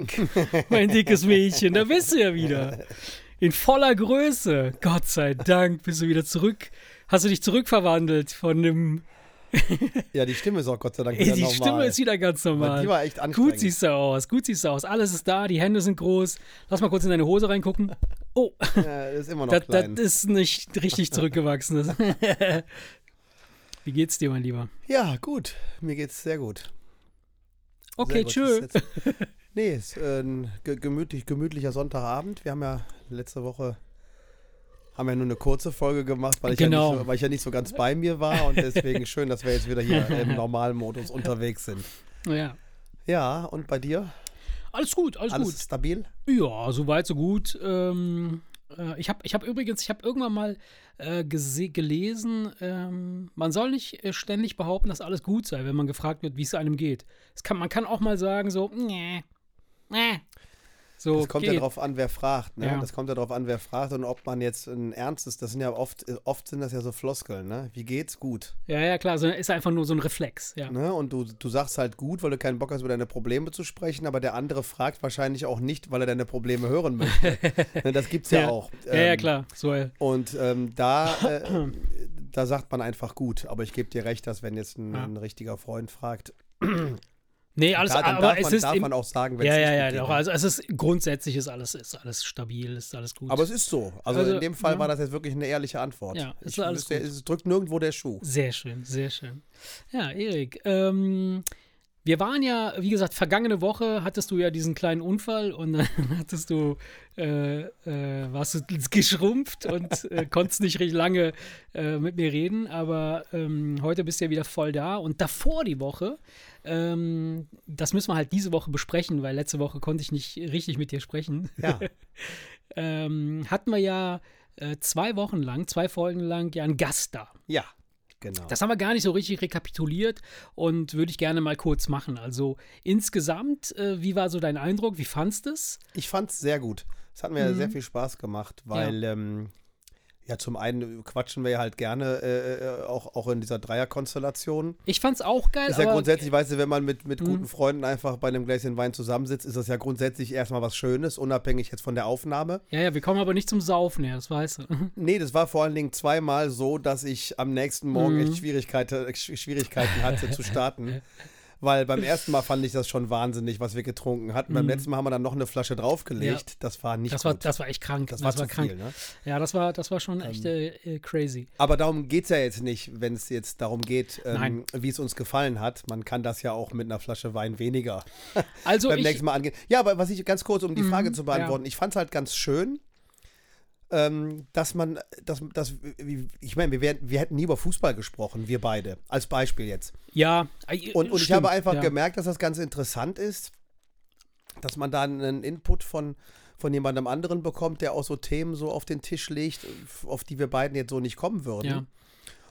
Erik, mein dickes Mädchen, da bist du ja wieder. In voller Größe. Gott sei Dank bist du wieder zurück. Hast du dich zurückverwandelt von dem. ja, die Stimme ist auch Gott sei Dank wieder Die normal. Stimme ist wieder ganz normal. Weil die war echt anstrengend. Gut siehst du aus, gut siehst du aus. Alles ist da, die Hände sind groß. Lass mal kurz in deine Hose reingucken. Oh, Ja, ist immer noch das, das klein. ist nicht richtig zurückgewachsen. Das- Wie geht's dir, mein Lieber? ja, gut. Mir geht's sehr gut. Okay, Sehr gut. tschö. Nee, ist äh, ein ge- gemütlich, gemütlicher Sonntagabend. Wir haben ja letzte Woche haben ja nur eine kurze Folge gemacht, weil ich, Genau. ja, nicht so, weil ich ja nicht so ganz bei mir war und deswegen schön, dass wir jetzt wieder hier im normalen Modus unterwegs sind. Ja. Ja, und bei dir? Alles gut, alles, Alles gut. stabil? Ja, soweit, so gut. Ähm, äh, ich habe ich hab übrigens, ich habe irgendwann mal äh, gelesen, ähm, man soll nicht äh, ständig behaupten, dass alles gut sei, wenn man gefragt wird, wie es einem geht. Es kann, man kann auch mal sagen, so, nee. So, Das kommt geht. ja darauf an, wer fragt. Ne? Ja. Das kommt ja darauf an, wer fragt und ob man jetzt ein ernstes, das sind ja oft, oft sind das ja so Floskeln, ne? Wie geht's? Gut. Ja, ja, klar, so, ist einfach nur so ein Reflex, ja. Ne? Und du, du sagst halt gut, weil du keinen Bock hast, über deine Probleme zu sprechen, aber der andere fragt wahrscheinlich auch nicht, weil er deine Probleme hören möchte. ne? Das gibt's ja, auch. Ja, ja, Ähm, klar. So, äh, Und ähm, da, äh, da sagt man einfach gut. Aber ich gebe dir recht, dass wenn jetzt ein, Ja. ein richtiger Freund fragt, nee, alles, da, dann aber darf, es man, ist darf man auch sagen, wenn ja, es ja, ja, doch, ne? also es ist grundsätzlich ist alles, ist alles stabil, ist alles gut. Aber es ist so. Also, Also, in dem Fall ja. war das jetzt wirklich eine ehrliche Antwort. Ja, ist ich, alles es, es drückt nirgendwo der Schuh. Sehr schön, sehr schön. Ja, Erik, ähm, wir waren ja, wie gesagt, vergangene Woche hattest du ja diesen kleinen Unfall und dann hattest du, äh, äh, warst du geschrumpft und äh, konntest nicht recht lange äh, mit mir reden, aber ähm, heute bist du ja wieder voll da und davor die Woche, ähm, das müssen wir halt diese Woche besprechen, weil letzte Woche konnte ich nicht richtig mit dir sprechen. Ja. ähm, hatten wir ja äh, zwei Wochen lang, zwei Folgen lang ja einen Gast da. Ja, genau. Das haben wir gar nicht so richtig rekapituliert und würde ich gerne mal kurz machen. Also insgesamt, äh, wie war so dein Eindruck? Wie fandst du es? Ich fand es sehr gut. Es hat mir Mhm. sehr viel Spaß gemacht, weil ähm, ja zum einen quatschen wir ja halt gerne äh, äh, auch, auch in dieser Dreierkonstellation. Ich fand es auch geil, Ist ja grundsätzlich, weißt du, wenn man mit, mit Mhm. guten Freunden einfach bei einem Gläschen Wein zusammensitzt, ist das ja grundsätzlich erstmal was Schönes, unabhängig jetzt von der Aufnahme. ja, ja, wir kommen aber nicht zum Saufen her, das weißt du. Nee, das war vor allen Dingen zweimal so, dass ich am nächsten Morgen Mhm. echt Schwierigkeiten, Sch- Schwierigkeiten hatte zu starten. Weil beim ersten Mal fand ich das schon wahnsinnig, was wir getrunken hatten. Beim Mhm. letzten Mal haben wir dann noch eine Flasche draufgelegt. Das war nicht Das war, gut. das war echt krank. das war zu krank. viel, ne? Ja, das war, das war schon echt äh, äh, crazy. Aber darum geht es ja jetzt nicht, wenn es jetzt darum geht, ähm, wie es uns gefallen hat. Man kann das ja auch mit einer Flasche Wein weniger Also beim nächsten Mal angehen. Ja, aber was ich ganz kurz, um die Mhm, Frage zu ja. beantworten, ich fand es halt ganz schön, ähm, dass man, dass, dass ich meine, wir, wären- wir hätten nie über Fußball gesprochen, wir beide, als Beispiel jetzt. ja, äh, Und, und ich stimmt, habe einfach ja. gemerkt, dass das ganz interessant ist, dass man da einen Input von, von jemandem anderen bekommt, der auch so Themen so auf den Tisch legt, auf die wir beiden jetzt so nicht kommen würden. Ja.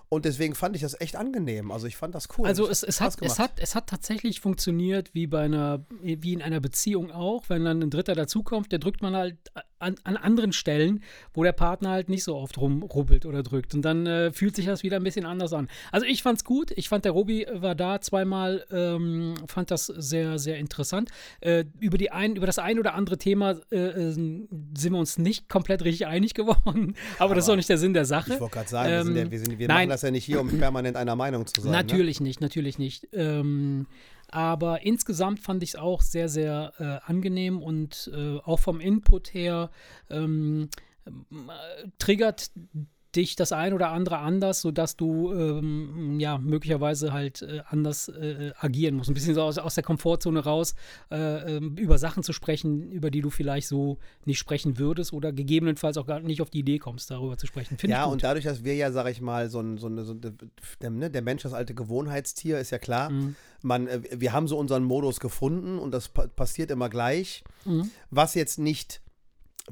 Und deswegen fand ich das echt angenehm. Also ich fand das cool. Also es, es, hat, es, hat, es hat tatsächlich funktioniert wie bei einer, wie in einer Beziehung auch. Wenn dann ein Dritter dazukommt, der drückt man halt an, an anderen Stellen, wo der Partner halt nicht so oft rumrubbelt oder drückt. Und dann äh, fühlt sich das wieder ein bisschen anders an. Also ich fand's gut. Ich fand, der Robi war da zweimal, ähm, fand das sehr, sehr interessant. Äh, über, die ein, über das ein oder andere Thema äh, äh, sind wir uns nicht komplett richtig einig geworden. Aber, das ist auch nicht der Sinn der Sache. Ich wollte gerade sagen, wir, sind ja, Ähm, wir, sind, wir nein. machen das ja nicht hier, um permanent einer Meinung zu sein. Ne? Natürlich nicht, natürlich nicht. Ähm, aber insgesamt fand ich es auch sehr, sehr äh, angenehm und äh, auch vom Input her ähm, äh, triggert dich das ein oder andere anders, sodass du ähm, ja möglicherweise halt äh, anders äh, agieren musst. Ein bisschen so aus, aus der Komfortzone raus, äh, ähm, über Sachen zu sprechen, über die du vielleicht so nicht sprechen würdest oder gegebenenfalls auch gar nicht auf die Idee kommst, darüber zu sprechen. Finde Ja, und dadurch, dass wir ja, sag ich mal, so ein, so eine, so eine der, ne, der Mensch, das alte Gewohnheitstier, ist ja klar. Mhm. Man, äh, wir haben so unseren Modus gefunden und das pa passiert immer gleich. Mhm. Was jetzt nicht,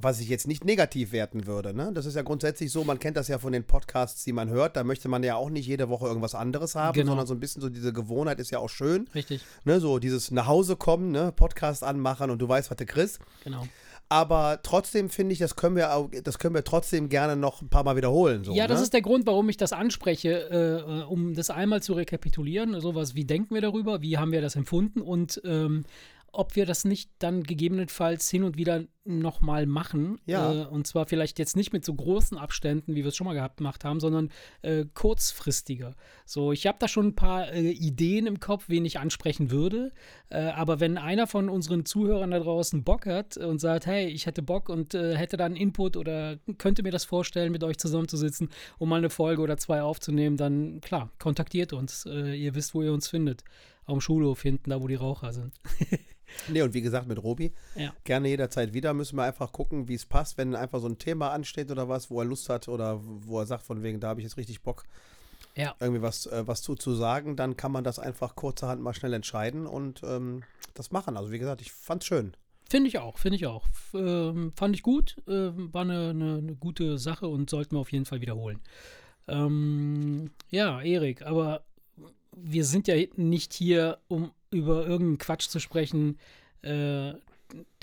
was ich jetzt nicht negativ werten würde. Ne? Das ist ja grundsätzlich so, man kennt das ja von den Podcasts, die man hört. Da möchte man ja auch nicht jede Woche irgendwas anderes haben, Genau. sondern so ein bisschen so diese Gewohnheit ist ja auch schön. Richtig, Ne? So dieses nach Hause kommen, ne? Podcast anmachen und du weißt, was du kriegst. genau. Aber trotzdem finde ich, das können wir auch, das können wir trotzdem gerne noch ein paar Mal wiederholen. So, ja, das ne? ist der Grund, warum ich das anspreche, äh, äh, um das einmal zu rekapitulieren. Sowas, wie denken wir darüber, wie haben wir das empfunden und, ähm, ob wir das nicht dann gegebenenfalls hin und wieder nochmal machen. Ja. Äh, und zwar vielleicht jetzt nicht mit so großen Abständen, wie wir es schon mal gehabt gemacht haben, sondern äh, kurzfristiger. So, ich habe da schon ein paar äh, Ideen im Kopf, wen ich ansprechen würde. Äh, aber wenn einer von unseren Zuhörern da draußen Bock hat und sagt, hey, ich hätte Bock und äh, hätte da einen Input oder könnte mir das vorstellen, mit euch zusammenzusitzen, um mal eine Folge oder zwei aufzunehmen, dann klar, kontaktiert uns. Äh, ihr wisst, wo ihr uns findet. Am Schulhof hinten, da wo die Raucher sind. Nee, und wie gesagt, mit Robi, Ja. gerne jederzeit wieder. Müssen wir einfach gucken, wie es passt, wenn einfach so ein Thema ansteht oder was, wo er Lust hat oder wo er sagt, von wegen, da habe ich jetzt richtig Bock, Ja. irgendwie was, äh, was zu, zu sagen, dann kann man das einfach kurzerhand mal schnell entscheiden und ähm, das machen. Also wie gesagt, ich fand's schön. Finde ich auch, finde ich auch. F ähm, fand ich gut, ähm, war eine, eine, eine gute Sache und sollten wir auf jeden Fall wiederholen. Ähm, ja, Erik, aber wir sind ja nicht hier, um über irgendeinen Quatsch zu sprechen, äh,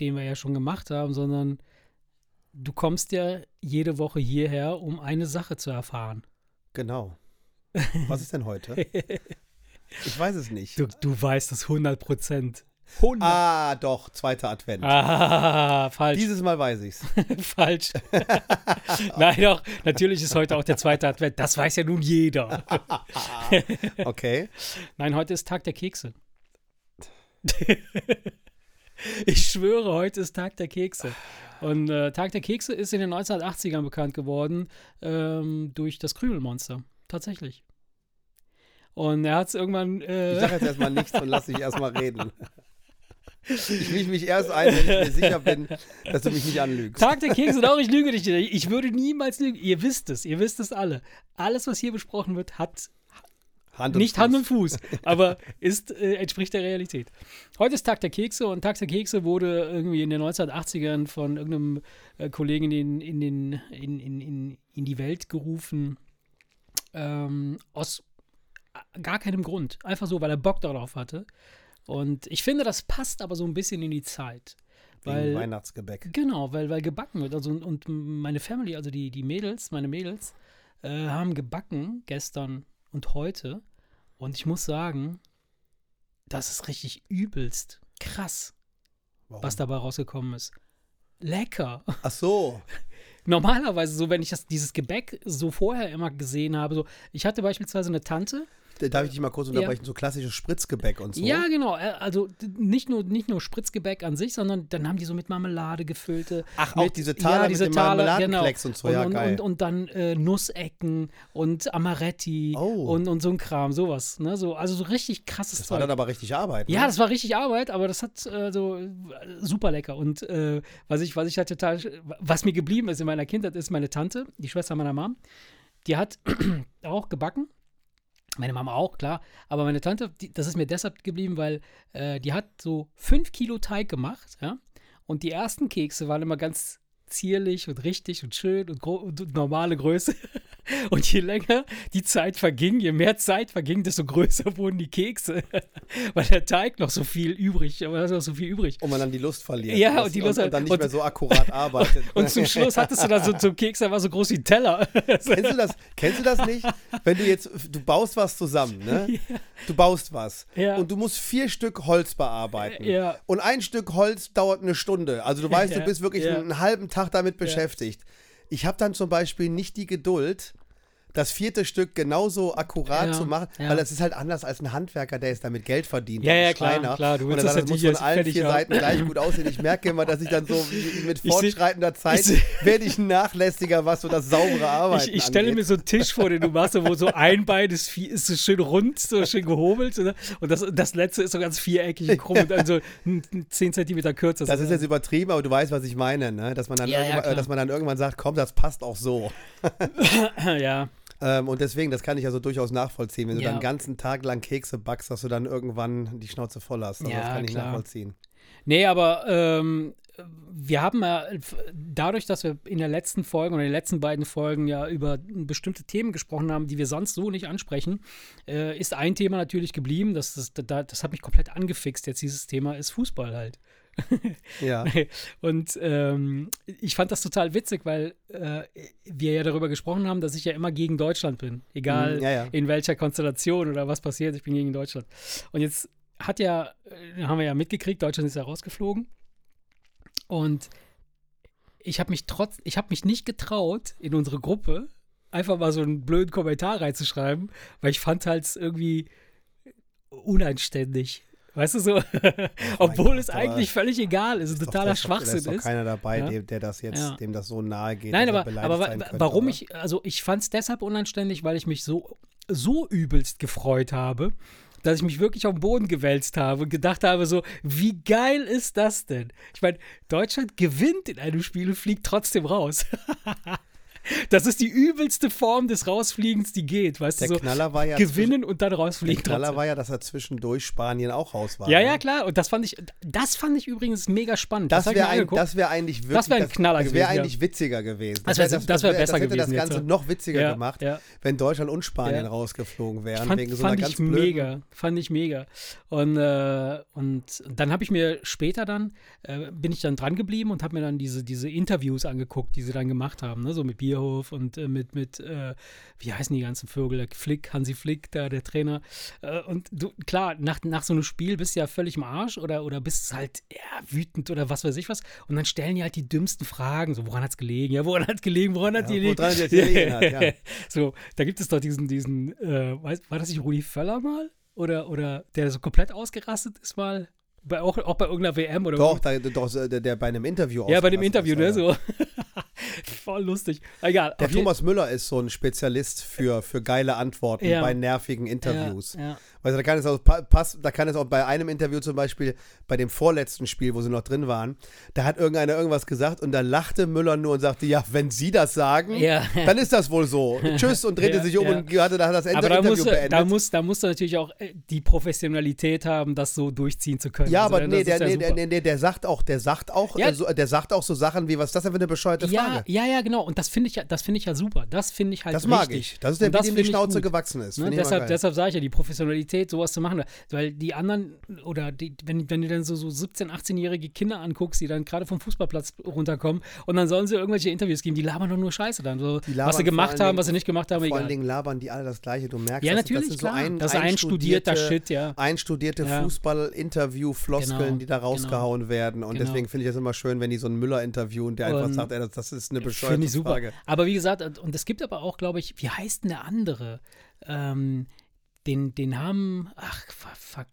den wir ja schon gemacht haben, sondern du kommst ja jede Woche hierher, um eine Sache zu erfahren. Genau. Was ist denn heute? Ich weiß es nicht. Du, du weißt es 100 Prozent. 100. Ah, doch, zweiter Advent. Ah, falsch. Dieses Mal weiß ich's. Falsch. Nein, doch, natürlich ist heute auch der zweite Advent. Das weiß ja nun jeder. Okay. Nein, heute ist Tag der Kekse. ich schwöre, heute ist Tag der Kekse. Und äh, Tag der Kekse ist in den 1980ern bekannt geworden ähm, durch das Krümelmonster. Tatsächlich. Und er hat es irgendwann. Äh, Ich sage jetzt erstmal nichts und lass dich erstmal reden. Ich mische mich erst ein, wenn ich mir sicher bin, dass du mich nicht anlügst. Tag der Kekse, doch, ich lüge dich nicht. Ich würde niemals lügen. Ihr wisst es, ihr wisst es alle. Alles, was hier besprochen wird, hat Hand und nicht Fuß. Hand und Fuß, aber ist, äh, entspricht der Realität. Heute ist Tag der Kekse und Tag der Kekse wurde irgendwie in den 1980ern von irgendeinem äh, Kollegen in, in, den, in, in, in, in die Welt gerufen. Ähm, aus gar keinem Grund. Einfach so, weil er Bock darauf hatte. Und ich finde, das passt aber so ein bisschen in die Zeit. Weil, Weihnachtsgebäck. Genau, weil, weil gebacken wird. Also, und meine Family, also die, die Mädels, meine Mädels, äh, haben gebacken gestern und heute. Und ich muss sagen, das ist richtig übelst krass, Warum? was dabei rausgekommen ist. Lecker. Ach so. Normalerweise, so wenn ich das, dieses Gebäck so vorher immer gesehen habe, so, ich hatte beispielsweise eine Tante, Darf ich dich mal kurz unterbrechen? So klassisches Spritzgebäck und so. Ja, genau. äh, Also nicht nur, nicht nur Spritzgebäck an sich, sondern dann haben die so mit Marmelade gefüllte. Ach, auch mit, diese Taler mit dem Marmeladenklecks und so, ja, und, geil. Und, und dann äh, Nussecken und Amaretti Oh. und, und so ein Kram, sowas. Ne? So, also so richtig krasses Das war Zeug. dann aber richtig Arbeit. Ja, ne? das war richtig Arbeit, aber das hat äh, so äh, super lecker. Und äh, was ich, was ich halt total, was mir geblieben ist in meiner Kindheit, ist meine Tante, die Schwester meiner Mom, die hat auch gebacken. Meine Mama auch, klar. Aber meine Tante, die, das ist mir deshalb geblieben, weil äh, die hat so fünf Kilo Teig gemacht, ja. Und die ersten Kekse waren immer ganz zierlich und richtig und schön und, und normale Größe. Und je länger die Zeit verging, je mehr Zeit verging, desto größer wurden die Kekse. Weil der Teig noch so viel übrig, aber noch so viel übrig. Und man dann die Lust verliert. Ja, und die Lust und, halt- dann nicht und- mehr so akkurat arbeitet. Und zum Schluss hattest du dann so, so einen Keks, der war so groß wie ein Teller. Kennst du das? Kennst du das nicht? Wenn du jetzt, du baust was zusammen, ne? Du baust was. Ja. Und du musst vier Stück Holz bearbeiten. Ja. Und ein Stück Holz dauert eine Stunde. Also du weißt, du bist wirklich einen halben Tag damit beschäftigt. Ich habe dann zum Beispiel nicht die Geduld, das vierte Stück genauso akkurat Ja, zu machen, ja. weil das ist halt anders als ein Handwerker, der jetzt damit Geld verdient. Ja, und ja, klar, Schreiner. klar, du und willst dann das das muss von allen vier haben. Seiten gleich gut aussehen. Ich merke immer, dass ich dann so mit fortschreitender Zeit ich werde ich nachlässiger, was so das saubere Arbeiten Ich, ich stelle mir so einen Tisch vor, den du machst, wo so ein Bein ist, ist so schön rund, so schön gehobelt. Oder? Und das, das letzte ist so ganz viereckig und krumm und dann so ein- ein 10 Zentimeter kürzer. Das ist jetzt übertrieben, aber du weißt, was ich meine, ne? Dass man dann, äh, dass man dann irgendwann sagt, komm, das passt auch so. ja, Ähm, und deswegen, das kann ich also durchaus nachvollziehen. Wenn du Ja. dann den ganzen Tag lang Kekse backst, dass du dann irgendwann die Schnauze voll hast. Also Ja, das kann ich klar. nachvollziehen. Nee, aber ähm, wir haben ja dadurch, dass wir in der letzten Folge oder in den letzten beiden Folgen ja über bestimmte Themen gesprochen haben, die wir sonst so nicht ansprechen, äh, ist ein Thema natürlich geblieben. Das, das, das, das hat mich komplett angefixt. Jetzt dieses Thema ist Fußball halt. Ja. Und ähm, ich fand das total witzig, weil äh, wir ja darüber gesprochen haben, dass ich ja immer gegen Deutschland bin. Egal Mm, ja, ja. in welcher Konstellation oder was passiert, ich bin gegen Deutschland. Und jetzt hat ja, äh, haben wir ja mitgekriegt, Deutschland ist ja rausgeflogen. Und ich habe mich trotz, ich habe mich nicht getraut, in unsere Gruppe einfach mal so einen blöden Kommentar reinzuschreiben, weil ich fand halt irgendwie uneinständig. Weißt du so? Obwohl Gott, es eigentlich völlig egal ist, ein totaler doch, Schwachsinn ist. Da ist doch keiner dabei, ja? dem, der das jetzt, ja. dem das so nahe geht. Nein, aber, aber könnte, warum oder? ich, also ich fand es deshalb unanständig, weil ich mich so, so übelst gefreut habe, dass ich mich wirklich auf den Boden gewälzt habe und gedacht habe, so, wie geil ist das denn? Ich meine, Deutschland gewinnt in einem Spiel und fliegt trotzdem raus. Das ist die übelste Form des Rausfliegens, die geht. Weißt der du, so Knaller war ja gewinnen und dann rausfliegen. Der Knaller trotzdem. war ja, dass er zwischendurch Spanien auch raus war. Ja, ja, ne? klar. Und das fand ich, das fand ich übrigens mega spannend. Das, das wäre ein, wär eigentlich wirklich. Das wäre ein Knaller das, gewesen. Das wäre eigentlich witziger gewesen. Das wäre wär, wär besser das hätte gewesen. das Ganze jetzt, noch witziger ja, gemacht, ja. wenn Deutschland und Spanien ja. rausgeflogen wären. Fand, wegen so fand einer ich ganz mega. Fand ich mega. Und, äh, und dann habe ich mir später dann, äh, bin ich dann dran geblieben und habe mir dann diese, diese Interviews angeguckt, die sie dann gemacht haben. Ne? So mit Bierhof und äh, mit, mit äh, wie heißen die ganzen Vögel? Flick, Hansi Flick, da der Trainer. Äh, und du, klar, nach, nach so einem Spiel bist du ja völlig im Arsch oder, oder bist halt ja, wütend oder was weiß ich was. Und dann stellen die halt die dümmsten Fragen. So, woran hat es gelegen? Ja, woran hat es gelegen? Woran hat ja, die gelegen? hat, ja. so, da gibt es doch diesen, diesen, äh, war das nicht Rudi Völler mal? Oder, oder der so komplett ausgerastet ist mal? Bei, auch, auch bei irgendeiner WM oder Doch, da, doch der, der bei einem Interview Ja, bei dem Interview, ne? So. Voll lustig. Egal. Der Thomas Müller ist so ein Spezialist für, für geile Antworten ja. bei nervigen Interviews. Ja, ja. Also da kann es auch pass, da kann es auch bei einem Interview zum Beispiel, bei dem vorletzten Spiel, wo sie noch drin waren, da hat irgendeiner irgendwas gesagt und da lachte Müller nur und sagte, ja, wenn Sie das sagen, ja. dann ist das wohl so. Tschüss und drehte ja, sich um und hatte da das Ende aber da Interview musst, beendet. Da muss, da musst du natürlich auch äh, die Professionalität haben, das so durchziehen zu können. Ja, also, aber nee, der, nee, der, nee, der sagt auch, der sagt auch, ja. äh, so, der sagt auch so Sachen wie, was ist das denn für eine bescheuerte Frage? Ja, ja, genau. Und das finde ich, das finde ich ja super. Das finde ich halt Das mag ich. Das ist der, wie dem die Schnauze gewachsen ist. Ne? Deshalb, deshalb sage ich ja, die Professionalität, sowas zu machen. Weil die anderen, oder die, wenn, wenn du dann so, so 17-, 18-jährige Kinder anguckst, die dann gerade vom Fußballplatz runterkommen und dann sollen sie irgendwelche Interviews geben, die labern doch nur Scheiße dann. So, was sie gemacht haben, was sie nicht gemacht haben, vor egal. Allen Dingen labern die alle das Gleiche. Du merkst, ja, natürlich, das, das, klar. So ein, das ist einstudierter Shit, ja. Einstudierte ja. Fußball-Interview-Floskeln, genau, die da rausgehauen genau. werden. Und genau. deswegen finde ich das immer schön, wenn die so einen Müller interviewen, der einfach sagt, ey, das, das ist eine bescheuerte ich super. Frage. Aber wie gesagt, und es gibt aber auch, glaube ich, wie heißt denn der andere? Ähm, den, den haben, ach, fuck,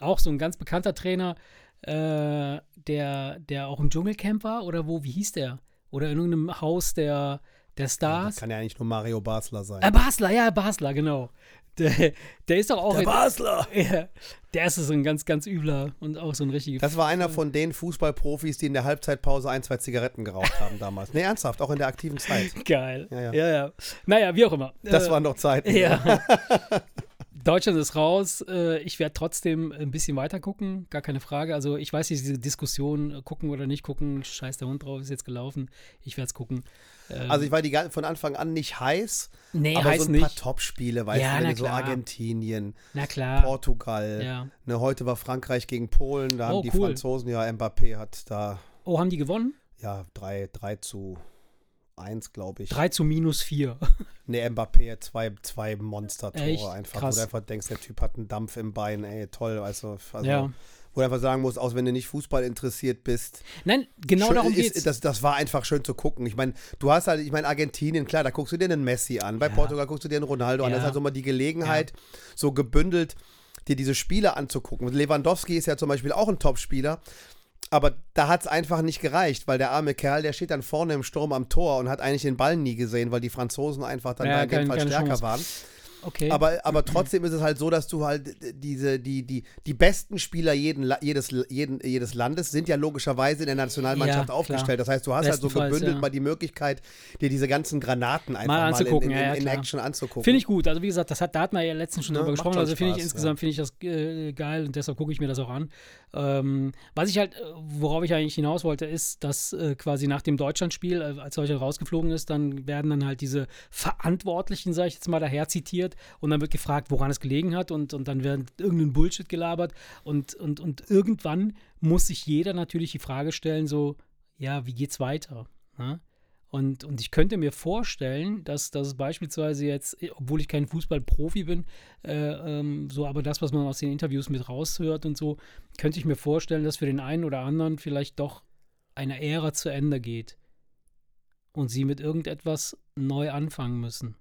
auch so ein ganz bekannter Trainer, äh, der, der auch im Dschungelcamp war, oder wo, wie hieß der? Oder in irgendeinem Haus der, der Stars. Ja, das kann ja eigentlich nur Mario Basler sein. Äh, Basler, ja, Basler, genau. Der, der ist doch auch. Der Basler! Ja, der ist so ein ganz, ganz übler und auch so ein richtiger. Das war einer von den Fußballprofis, die in der Halbzeitpause ein, zwei Zigaretten geraucht haben damals. Nee, ernsthaft, auch in der aktiven Zeit. Geil. Ja, ja. ja, ja. Naja, wie auch immer. Das äh, waren noch Zeiten. Ja. Deutschland ist raus. Äh, ich werde trotzdem ein bisschen weiter gucken, gar keine Frage. Also ich weiß nicht, diese Diskussion, äh, gucken oder nicht gucken, scheiß der Hund drauf, ist jetzt gelaufen. Ich werde es gucken. Ähm, also ich war die von Anfang an nicht heiß, nee, aber heiß so ein nicht. paar Topspiele, weißt ja, du, wenn so Argentinien. Portugal. Ja. Ne, heute war Frankreich gegen Polen, da haben oh, die cool. Franzosen, ja, Mbappé hat da. Oh, haben die gewonnen? Ja, 3 zu 1, glaube ich. 3 zu minus 4. Ne, Mbappé zwei, zwei Monster-Tore einfach. Krass. Wo du einfach denkst, der Typ hat einen Dampf im Bein, ey, toll. Also, also Ja. wo du einfach sagen musst, auch wenn du nicht Fußball interessiert bist. Nein, genau schön, darum ist, geht's. Das, das war einfach schön zu gucken. Ich meine, du hast halt, ich meine, Argentinien, klar, da guckst du dir einen Messi an. Bei Ja. Portugal guckst du dir einen Ronaldo an. Ja. Das ist halt so mal die Gelegenheit, so gebündelt dir diese Spiele anzugucken. Lewandowski ist ja zum Beispiel auch ein Topspieler. Aber da hat es einfach nicht gereicht, weil der arme Kerl, der steht dann vorne im Sturm am Tor und hat eigentlich den Ball nie gesehen, weil die Franzosen einfach dann Ja, da in dem Fall stärker Chance. waren. okay. Aber, aber trotzdem ist es halt so, dass du halt diese, die, die, die besten Spieler jeden, jedes, jeden, jedes Landes sind ja logischerweise in der Nationalmannschaft Ja, aufgestellt. Das heißt, du hast halt so gebündelt ja. mal die Möglichkeit, dir diese ganzen Granaten einfach Mal mal, anzugucken, in, in, ja, ja, in, in klar. Action anzugucken. Finde ich gut. Also wie gesagt, das hat, da hat man ja letztens schon Ja, drüber gesprochen. Also finde ich insgesamt finde ich das äh, geil und deshalb gucke ich mir das auch an. Ähm, was ich halt, äh, worauf ich eigentlich hinaus wollte, ist, dass äh, quasi nach dem Deutschlandspiel, äh, als Deutschland rausgeflogen ist, dann werden dann halt diese Verantwortlichen, sage ich jetzt mal, daher zitiert und dann wird gefragt, woran es gelegen hat und, und dann wird irgendein Bullshit gelabert und, und, und irgendwann muss sich jeder natürlich die Frage stellen, so, ja, wie geht's weiter? Ne? Und, und ich könnte mir vorstellen, dass das beispielsweise jetzt, obwohl ich kein Fußballprofi bin, äh, ähm, so aber das, was man aus den Interviews mit raushört und so, könnte ich mir vorstellen, dass für den einen oder anderen vielleicht doch eine Ära zu Ende geht und sie mit irgendetwas neu anfangen müssen.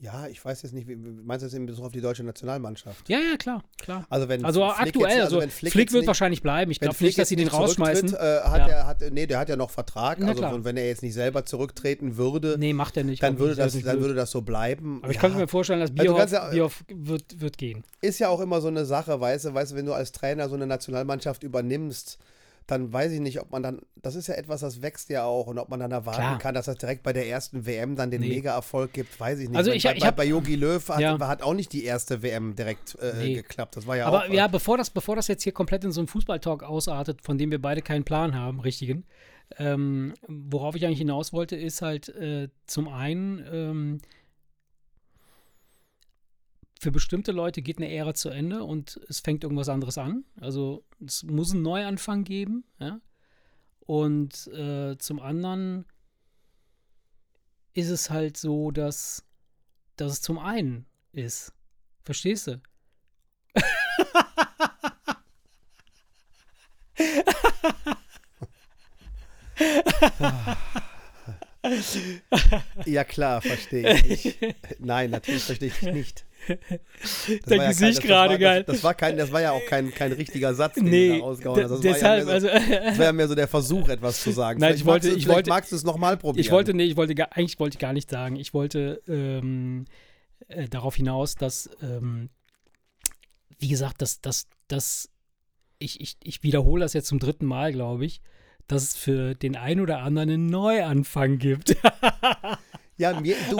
Ja, ich weiß jetzt nicht, wie, meinst du das in Bezug auf die deutsche Nationalmannschaft? Ja, ja, klar, klar. Also, wenn also Flick aktuell, jetzt, also, wenn Flick, Flick wird nicht, wahrscheinlich bleiben. Ich glaube nicht, dass sie den rausschmeißen. Äh, hat ja. er, hat, nee, der hat ja noch Vertrag. Na, also, klar. wenn er jetzt nicht selber zurücktreten würde, nee, macht er nicht. dann, würde das, dann würde das so bleiben. Aber ich ja. könnte mir vorstellen, dass Also, Bierhoff, kannst ja- Bierhoff wird, wird gehen. Ist ja auch immer so eine Sache, weißt du, weißt du, wenn du als Trainer so eine Nationalmannschaft übernimmst, dann weiß ich nicht, ob man dann, das ist ja etwas, das wächst ja auch und ob man dann erwarten Klar. kann, dass das direkt bei der ersten WM dann den Nee. Mega-Erfolg gibt, weiß ich nicht. Also ich- bei, ich bei, hab- bei Yogi Löw hat, Ja. hat auch nicht die erste WM direkt äh, Nee. geklappt. Das war ja Aber auch. ja, bevor das, bevor das jetzt hier komplett in so einen Fußballtalk ausartet, von dem wir beide keinen Plan haben, richtigen, ähm, worauf ich eigentlich hinaus wollte, ist halt äh, zum einen, ähm, für bestimmte Leute geht eine Ära zu Ende und es fängt irgendwas anderes an. Also es muss einen Neuanfang geben, ja. Und äh, zum anderen ist es halt so, dass, dass es zum einen ist. Verstehst du? ja, klar, verstehe ich. Nein, natürlich verstehe ich nicht. Das Dein war ja Gesicht gerade geil. Das, das, war kein, das war ja auch kein, kein richtiger Satz, den Nee, du da rausgehauen hast. Das deshalb, war ja mehr so, also, das war ja mehr so der Versuch, etwas zu sagen. Nein, vielleicht ich wollte- magst du, ich wollte- magst du es nochmal probieren. Ich wollte, nee, ich wollte gar, eigentlich wollte ich gar nicht sagen. Ich wollte ähm, äh, darauf hinaus, dass, ähm, wie gesagt, dass, dass, dass ich, ich, ich wiederhole das jetzt zum dritten Mal, glaube ich, dass es für den einen oder anderen einen Neuanfang gibt. Ja, mir, du,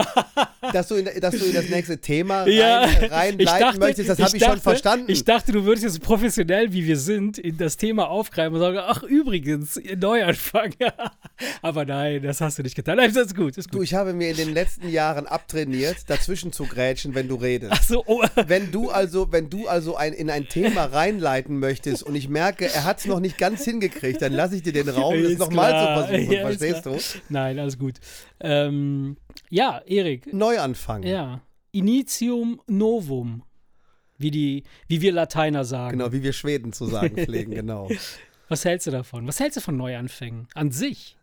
dass, du in, dass du in das nächste Thema Ja, rein, ich reinleiten dachte- möchtest, das ich habe ich schon dachte- verstanden. Ich dachte, du würdest jetzt professionell, wie wir sind, in das Thema aufgreifen und sagen, ach übrigens, Neuanfang. Aber nein, das hast du nicht getan. Nein, das ist gut, ist du, gut. ich habe mir in den letzten Jahren abtrainiert, dazwischen zu grätschen, wenn du redest. Ach so, oh, Wenn du also, wenn du also ein, in ein Thema reinleiten möchtest und ich merke, er hat es noch nicht ganz hingekriegt, dann lasse ich dir den Raum, es Ist nochmal zu versuchen. Ja, verstehst du? Nein, alles gut. Ähm, ja, Erik. Neuanfang. Ja. Initium novum. Wie, die, wie wir Lateiner sagen. Genau, wie wir Schweden zu sagen pflegen, genau. Was hältst du davon? Was hältst du von Neuanfängen? An sich?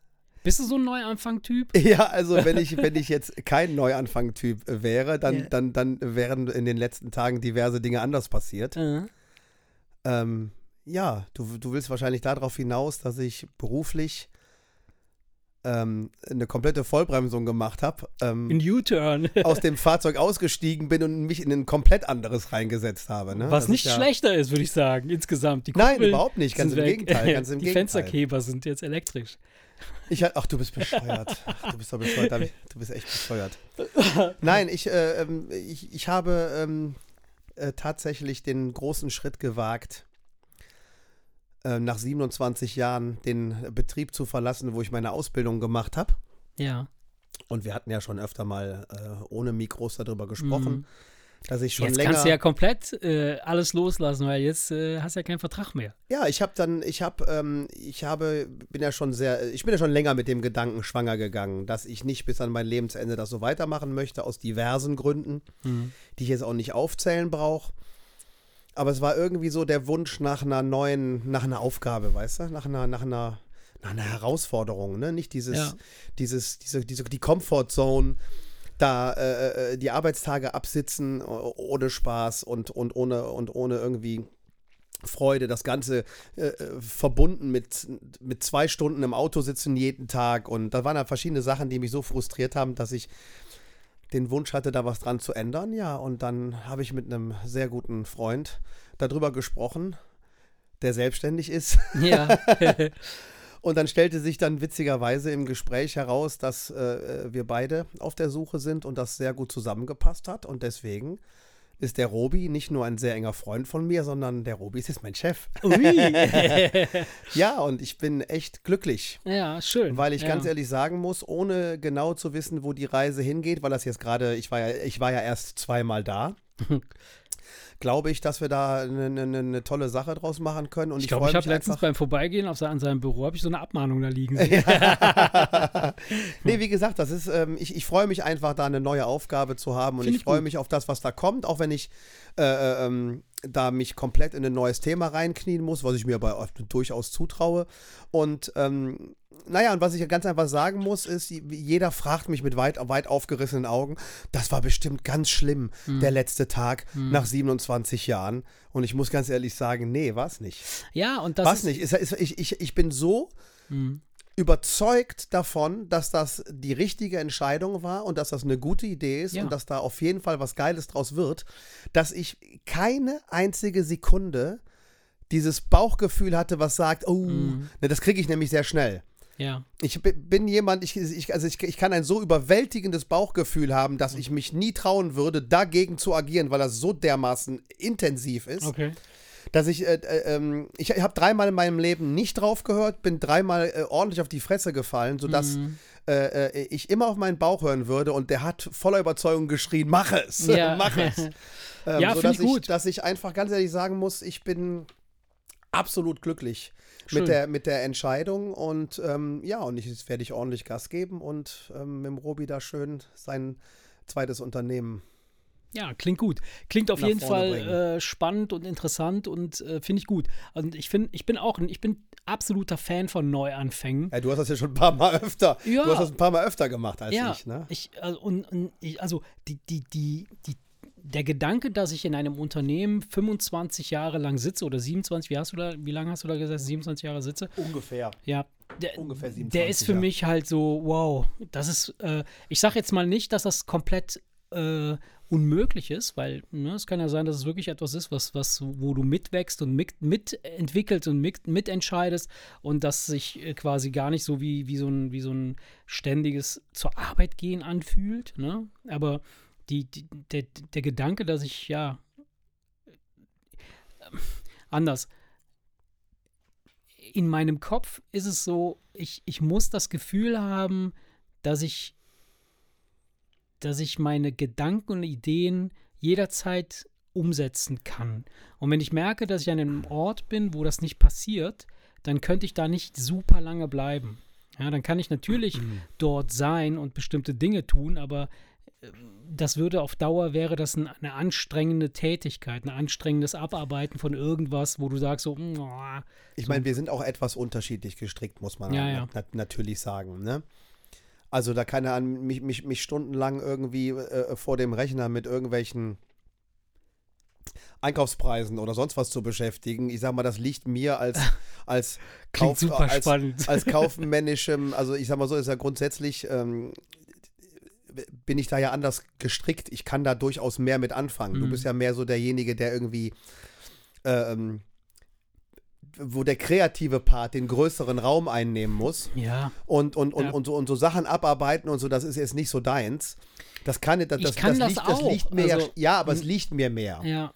Bist du so ein Neuanfang-Typ? Ja, also wenn ich, wenn ich jetzt kein Neuanfang-Typ wäre, dann, Ja. dann, dann wären in den letzten Tagen diverse Dinge anders passiert. Äh. Ähm, ja, du, du willst wahrscheinlich darauf hinaus, dass ich beruflich ähm, eine komplette Vollbremsung gemacht habe, ähm, Ein U-Turn. aus dem Fahrzeug ausgestiegen bin und mich in ein komplett anderes reingesetzt habe. Ne? Was Das nicht ist ja, schlechter ist, würde ich sagen, insgesamt. Die Nein, überhaupt nicht. Ganz im. Gegenteil. Ganz im Die Gegenteil. Fensterkeber sind jetzt elektrisch. Ich, ach, du bist bescheuert. Ach, du bist doch bescheuert. Du bist echt bescheuert. Nein, ich, äh, ähm, ich, ich habe ähm, äh, tatsächlich den großen Schritt gewagt, nach 27 Jahren den Betrieb zu verlassen, wo ich meine Ausbildung gemacht habe. Ja. Und wir hatten ja schon öfter mal äh, ohne Mikros darüber gesprochen, Mhm. dass ich schon Jetzt länger. kannst du ja komplett äh, alles loslassen, weil jetzt äh, hast du ja keinen Vertrag mehr. Ja, ich habe dann, ich habe, ähm, ich habe, bin ja schon sehr, ich bin ja schon länger mit dem Gedanken schwanger gegangen, dass ich nicht bis an mein Lebensende das so weitermachen möchte, aus diversen Gründen, Mhm. die ich jetzt auch nicht aufzählen brauche. Aber es war irgendwie so der Wunsch nach einer neuen, nach einer Aufgabe, weißt du? Nach einer, nach einer, nach einer Herausforderung, ne? Nicht dieses, Ja. dieses, diese, diese, die Comfortzone, da äh, äh, die Arbeitstage absitzen ohne Spaß und, und ohne und ohne irgendwie Freude, das Ganze äh, äh, verbunden mit, mit zwei Stunden im Auto sitzen jeden Tag. Und da waren dann verschiedene Sachen, die mich so frustriert haben, dass ich den Wunsch hatte, da was dran zu ändern. Ja, und dann habe ich mit einem sehr guten Freund darüber gesprochen, der selbstständig ist. Ja. Und dann stellte sich dann witzigerweise im Gespräch heraus, dass äh, wir beide auf der Suche sind und das sehr gut zusammengepasst hat. Und deswegen ist der Robi nicht nur ein sehr enger Freund von mir, sondern der Robi ist jetzt mein Chef. Ja, und ich bin echt glücklich. ja, schön. Weil ich ja. ganz ehrlich sagen muss, ohne genau zu wissen, wo die Reise hingeht, weil das jetzt gerade, ich war ja, ich war ja erst zweimal da, glaube ich, dass wir da eine, eine, eine tolle Sache draus machen können. Und ich glaube, ich, glaub, ich habe letztens beim Vorbeigehen auf, an seinem Büro habe ich so eine Abmahnung da liegen sehen. nee, wie gesagt, das ist, ähm, ich, ich freue mich einfach, da eine neue Aufgabe zu haben und Find ich freue mich auf das, was da kommt, auch wenn ich äh, äh, ähm, da mich komplett in ein neues Thema reinknien muss, was ich mir aber durchaus zutraue. Und ähm, naja, und was ich ganz einfach sagen muss, ist, jeder fragt mich mit weit, weit aufgerissenen Augen, das war bestimmt ganz schlimm, mhm. der letzte Tag mhm. nach 27 Jahren. Und ich muss ganz ehrlich sagen, nee, war es nicht. Ja, und das. Was nicht. Ist, ist, ich, ich, ich bin so mhm. Überzeugt davon, dass das die richtige Entscheidung war und dass das eine gute Idee ist ja. und dass da auf jeden Fall was Geiles draus wird, dass ich keine einzige Sekunde dieses Bauchgefühl hatte, was sagt, oh, mhm. ne, das kriege ich nämlich sehr schnell. Ja. Ich bin jemand, ich, ich, also ich, ich kann ein so überwältigendes Bauchgefühl haben, dass ich mich nie trauen würde, dagegen zu agieren, weil das so dermaßen intensiv ist. Okay. Dass ich, äh, äh, ähm, ich habe dreimal in meinem Leben nicht drauf gehört, bin dreimal äh, ordentlich auf die Fresse gefallen, sodass mhm. Äh, äh, ich immer auf meinen Bauch hören würde und der hat voller Überzeugung geschrien, mach es, ja. mach es. Ähm, ja, finde ich gut. Dass ich einfach ganz ehrlich sagen muss, ich bin absolut glücklich mit der, mit der Entscheidung. Und ähm, ja, und jetzt werde ich ordentlich Gas geben und ähm, mit dem Robi da schön sein zweites Unternehmen ja, klingt gut. Klingt auf jeden Fall äh, spannend und interessant und äh, finde ich gut. Und ich finde, ich bin auch, ich bin absoluter Fan von Neuanfängen. Ja, du hast das ja schon ein paar Mal öfter. Ja. Du hast das ein paar Mal öfter gemacht als ja, ich, ne? Ich, also, und, und ich, also die, die, die, die der Gedanke, dass ich in einem Unternehmen 25 Jahre lang sitze oder 27, wie hast du da, wie lange hast du da gesagt, 27 Jahre sitze? Ungefähr. Ja. Der, Ungefähr 27, der ist für ja. mich halt so, wow, das ist, äh, ich sage jetzt mal nicht, dass das komplett äh, unmöglich ist, weil ne, es kann ja sein, dass es wirklich etwas ist, was, was, wo du mitwächst und mit, mitentwickelst und mit, mitentscheidest und das sich äh, quasi gar nicht so wie, wie, so ein, wie so ein ständiges zur Arbeit gehen anfühlt. Ne? Aber die, die, der, der Gedanke, dass ich ja äh, anders. In meinem Kopf ist es so, ich, ich muss das Gefühl haben, dass ich, dass ich meine Gedanken und Ideen jederzeit umsetzen kann. Und wenn ich merke, dass ich an einem Ort bin, wo das nicht passiert, dann könnte ich da nicht super lange bleiben. Ja, dann kann ich natürlich mhm. dort sein und bestimmte Dinge tun, aber das würde auf Dauer wäre das eine anstrengende Tätigkeit, ein anstrengendes Abarbeiten von irgendwas, wo du sagst so, oh, ich meine, wir sind auch etwas unterschiedlich gestrickt, muss man ja, ja. Na natürlich sagen, ne? Also da kann er an mich, mich, mich stundenlang irgendwie äh, vor dem Rechner mit irgendwelchen Einkaufspreisen oder sonst was zu beschäftigen. Ich sag mal, das liegt mir als, als, Kauf, als, als kaufmännischem, also ich sag mal so, ist ja grundsätzlich ähm, bin ich da ja anders gestrickt. Ich kann da durchaus mehr mit anfangen. Mhm. Du bist ja mehr so derjenige, der irgendwie, ähm, wo der kreative Part den größeren Raum einnehmen muss. Ja. Und, und, und, ja. und, so, und so Sachen abarbeiten und so, das ist jetzt nicht so deins. Das kann, das, das, kann das, liegt, das liegt mir also, ja, ja, aber es liegt mir mehr. Ja.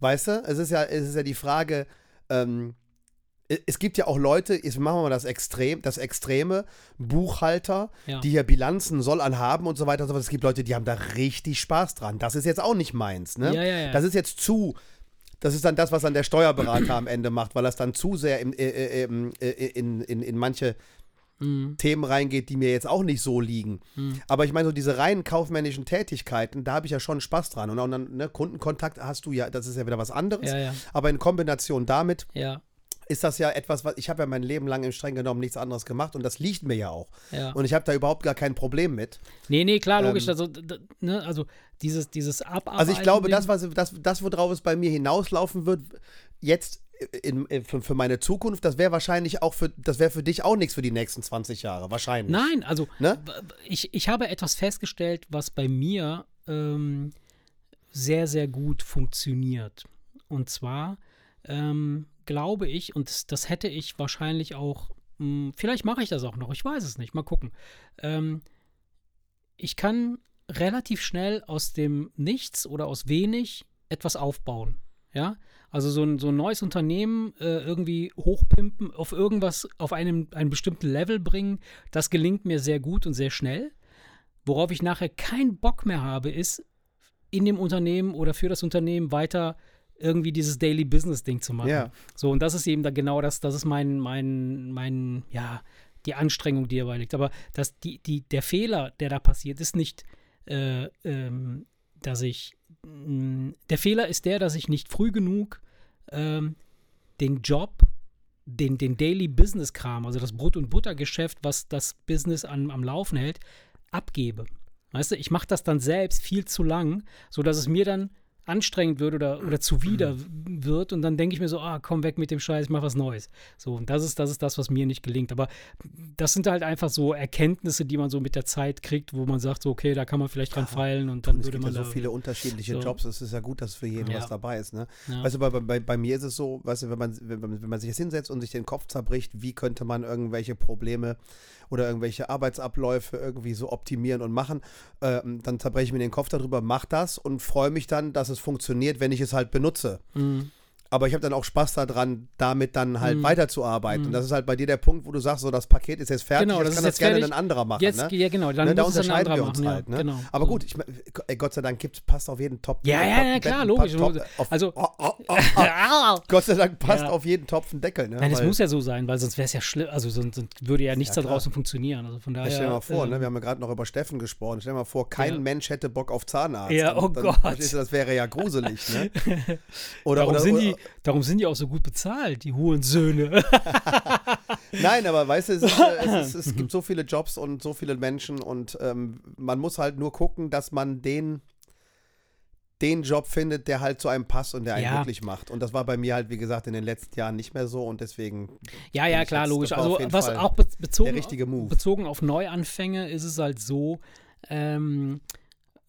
Weißt du? Es ist ja, es ist ja die Frage, ähm, es gibt ja auch Leute, jetzt machen wir mal das Extrem, das Extreme, Buchhalter, ja. die ja Bilanzen soll anhaben und so weiter und so fort. Es gibt Leute, die haben da richtig Spaß dran. Das ist jetzt auch nicht meins, ne? Ja, ja, das ist jetzt zu. Das ist dann das, was dann der Steuerberater am Ende macht, weil das dann zu sehr in, äh, äh, äh, in, in, in manche mhm. Themen reingeht, die mir jetzt auch nicht so liegen. Mhm. Aber ich meine, so diese reinen kaufmännischen Tätigkeiten, da habe ich ja schon Spaß dran. Und auch dann, ne, Kundenkontakt hast du ja, das ist ja wieder was anderes. Ja, ja. Aber in Kombination damit ja ist das ja etwas, was ich habe ja mein Leben lang im streng genommen nichts anderes gemacht und das liegt mir ja auch. Ja. Und ich habe da überhaupt gar kein Problem mit. Nee, nee, klar, logisch. Ähm, also, ne, also dieses, dieses Abarbeiten. Also ich glaube, das, was, das, das, worauf es bei mir hinauslaufen wird, jetzt in, in, für, für, meine Zukunft, das wäre wahrscheinlich auch für, das wäre für dich auch nichts für die nächsten 20 Jahre, wahrscheinlich. Nein, also ne? ich, ich habe etwas festgestellt, was bei mir ähm, sehr, sehr gut funktioniert. Und zwar ähm, glaube ich, und das, das hätte ich wahrscheinlich auch, mh, hm, vielleicht mache ich das auch noch, ich weiß es nicht, mal gucken. Ähm, ich kann relativ schnell aus dem Nichts oder aus wenig etwas aufbauen. Ja, also so ein, so ein neues Unternehmen äh, irgendwie hochpimpen, auf irgendwas, auf einem, einen bestimmten Level bringen, das gelingt mir sehr gut und sehr schnell. Worauf ich nachher keinen Bock mehr habe, ist, in dem Unternehmen oder für das Unternehmen weiter irgendwie dieses Daily Business Ding zu machen. Ja. So, und das ist eben da genau das, das ist mein, mein, mein, ja, die Anstrengung, die dabei liegt. Aber das, die, die, der Fehler, der da passiert, ist nicht, äh, ähm, dass ich, mh, mm, der Fehler ist der, dass ich nicht früh genug ähm, den Job, den, den Daily Business Kram, also das Brot- und Buttergeschäft, was das Business an, am Laufen hält, abgebe. Weißt du, ich mache das dann selbst viel zu lang, sodass es mir dann anstrengend wird oder, oder zuwider wird und dann denke ich mir so, ah, komm weg mit dem Scheiß, mach was Neues. So, und das ist, das ist das, was mir nicht gelingt. Aber das sind halt einfach so Erkenntnisse, die man so mit der Zeit kriegt, wo man sagt, so, okay, da kann man vielleicht dran feilen und dann es würde gibt man ja so viele unterschiedliche so. Jobs. Es ist ja gut, dass für jeden Ja. was dabei ist. Ne? Ja. Weißt du, bei, bei, bei mir ist es so, weißt du, wenn man, wenn, wenn man sich jetzt hinsetzt und sich den Kopf zerbricht, wie könnte man irgendwelche Probleme oder irgendwelche Arbeitsabläufe irgendwie so optimieren und machen, ähm, dann zerbreche ich mir den Kopf darüber, mach das und freue mich dann, dass es funktioniert, wenn ich es halt benutze. Mhm. Aber ich habe dann auch Spaß daran, damit dann halt Mhm. weiterzuarbeiten. Mhm. Und das ist halt bei dir der Punkt, wo du sagst, so das Paket ist jetzt fertig, Genau, jetzt das kann ist das jetzt gerne fertig. ein anderer machen. Jetzt, ne? ja, genau, dann Ne, da unterscheiden wir uns machen. halt. ja, Ne? genau. Aber gut, ich, mein, ey, Gott sei Dank gibt's, passt auf jeden Topf. Ja, ja, ja, klar, logisch. Top- auf, Also- oh, oh, oh, oh. Gott sei Dank passt Ja. auf jeden Topf ein Deckel. Ne? Nein, das Weil- muss ja so sein, weil sonst wäre es ja schlimm, also sonst, sonst würde ja nichts da draußen funktionieren. Also von daher. Ja, stell dir mal vor, äh, ne? wir haben ja gerade noch über Steffen gesprochen. Stell dir mal vor, kein. Mensch hätte Bock auf Zahnarzt. Ja, oh Gott. das wäre ja gruselig. Ne? Oder, sind die, darum sind die auch so gut bezahlt, die Hurensöhne. Nein, aber weißt du, es, ist, äh, es, ist, es gibt so viele Jobs und so viele Menschen und ähm, man muss halt nur gucken, dass man den, den Job findet, der halt zu einem passt und der einen Ja. glücklich macht. Und das war bei mir halt, wie gesagt, in den letzten Jahren nicht mehr so und deswegen ja, ja, klar, logisch. Also was Fall auch be bezogen, bezogen auf Neuanfänge ist es halt so, ähm,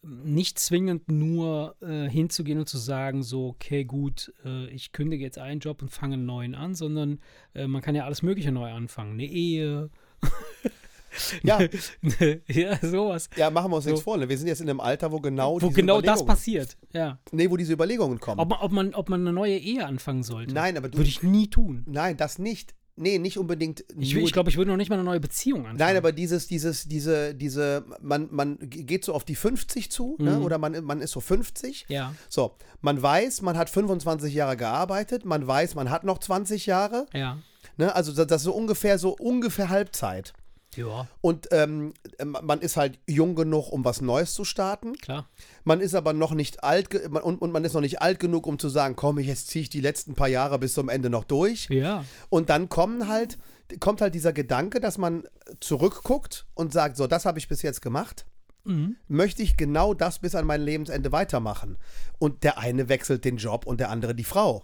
nicht zwingend nur äh, hinzugehen und zu sagen, so, okay, gut, äh, ich kündige jetzt einen Job und fange einen neuen an, sondern äh, man kann ja alles Mögliche neu anfangen. Eine Ehe. Ja. ja, sowas. Ja, machen wir uns So. nichts vor. Ne? Wir sind jetzt in einem Alter, wo genau Wo genau das passiert. Ja. Nee, wo diese Überlegungen kommen. Ob man, ob, man, ob man eine neue Ehe anfangen sollte. Nein, aber du. Würde ich nie tun. Nein, das nicht. Nee, nicht unbedingt. Ich, ich glaube, ich würde noch nicht mal eine neue Beziehung anfangen. Nein, aber dieses, dieses, diese, diese, man, man geht so auf die 50 zu, ne? Mhm. oder man, man ist so 50. Ja, So, man weiß, man hat 25 Jahre gearbeitet, man weiß, man hat noch 20 Jahre, ja. ne? also das, das ist so ungefähr, so ungefähr Halbzeit. Ja, Und ähm, man ist halt jung genug, um was Neues zu starten. klar. Man ist aber noch nicht alt und, und man ist noch nicht alt genug, um zu sagen, komm, ich jetzt ziehe ich die letzten paar Jahre bis zum Ende noch durch. Ja. Und dann kommen halt, kommt halt dieser Gedanke, dass man zurückguckt und sagt, so, das habe ich bis jetzt gemacht. Mhm. Möchte ich genau das bis an mein Lebensende weitermachen? Und der eine wechselt den Job und der andere die Frau.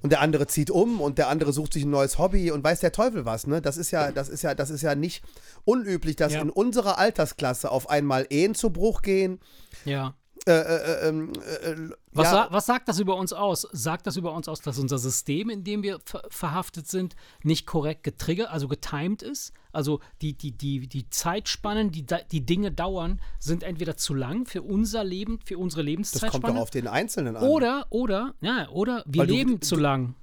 Und der andere zieht um und der andere sucht sich ein neues Hobby und weiß der Teufel was, ne? Das ist ja, das ist ja, das ist ja nicht unüblich, dass Ja. in unserer Altersklasse auf einmal Ehen zu Bruch gehen. Ja. Äh, äh, ähm, äh, äh, Was, ja, sa was sagt das über uns aus? Sagt das über uns aus, dass unser System, in dem wir ver verhaftet sind, nicht korrekt getriggert, also getimed ist? Also die, die, die, die Zeitspannen, die, die Dinge dauern, sind entweder zu lang für unser Leben, für unsere das kommt doch auf den Einzelnen an. Oder, oder, ja, oder wir Weil leben du- zu lang.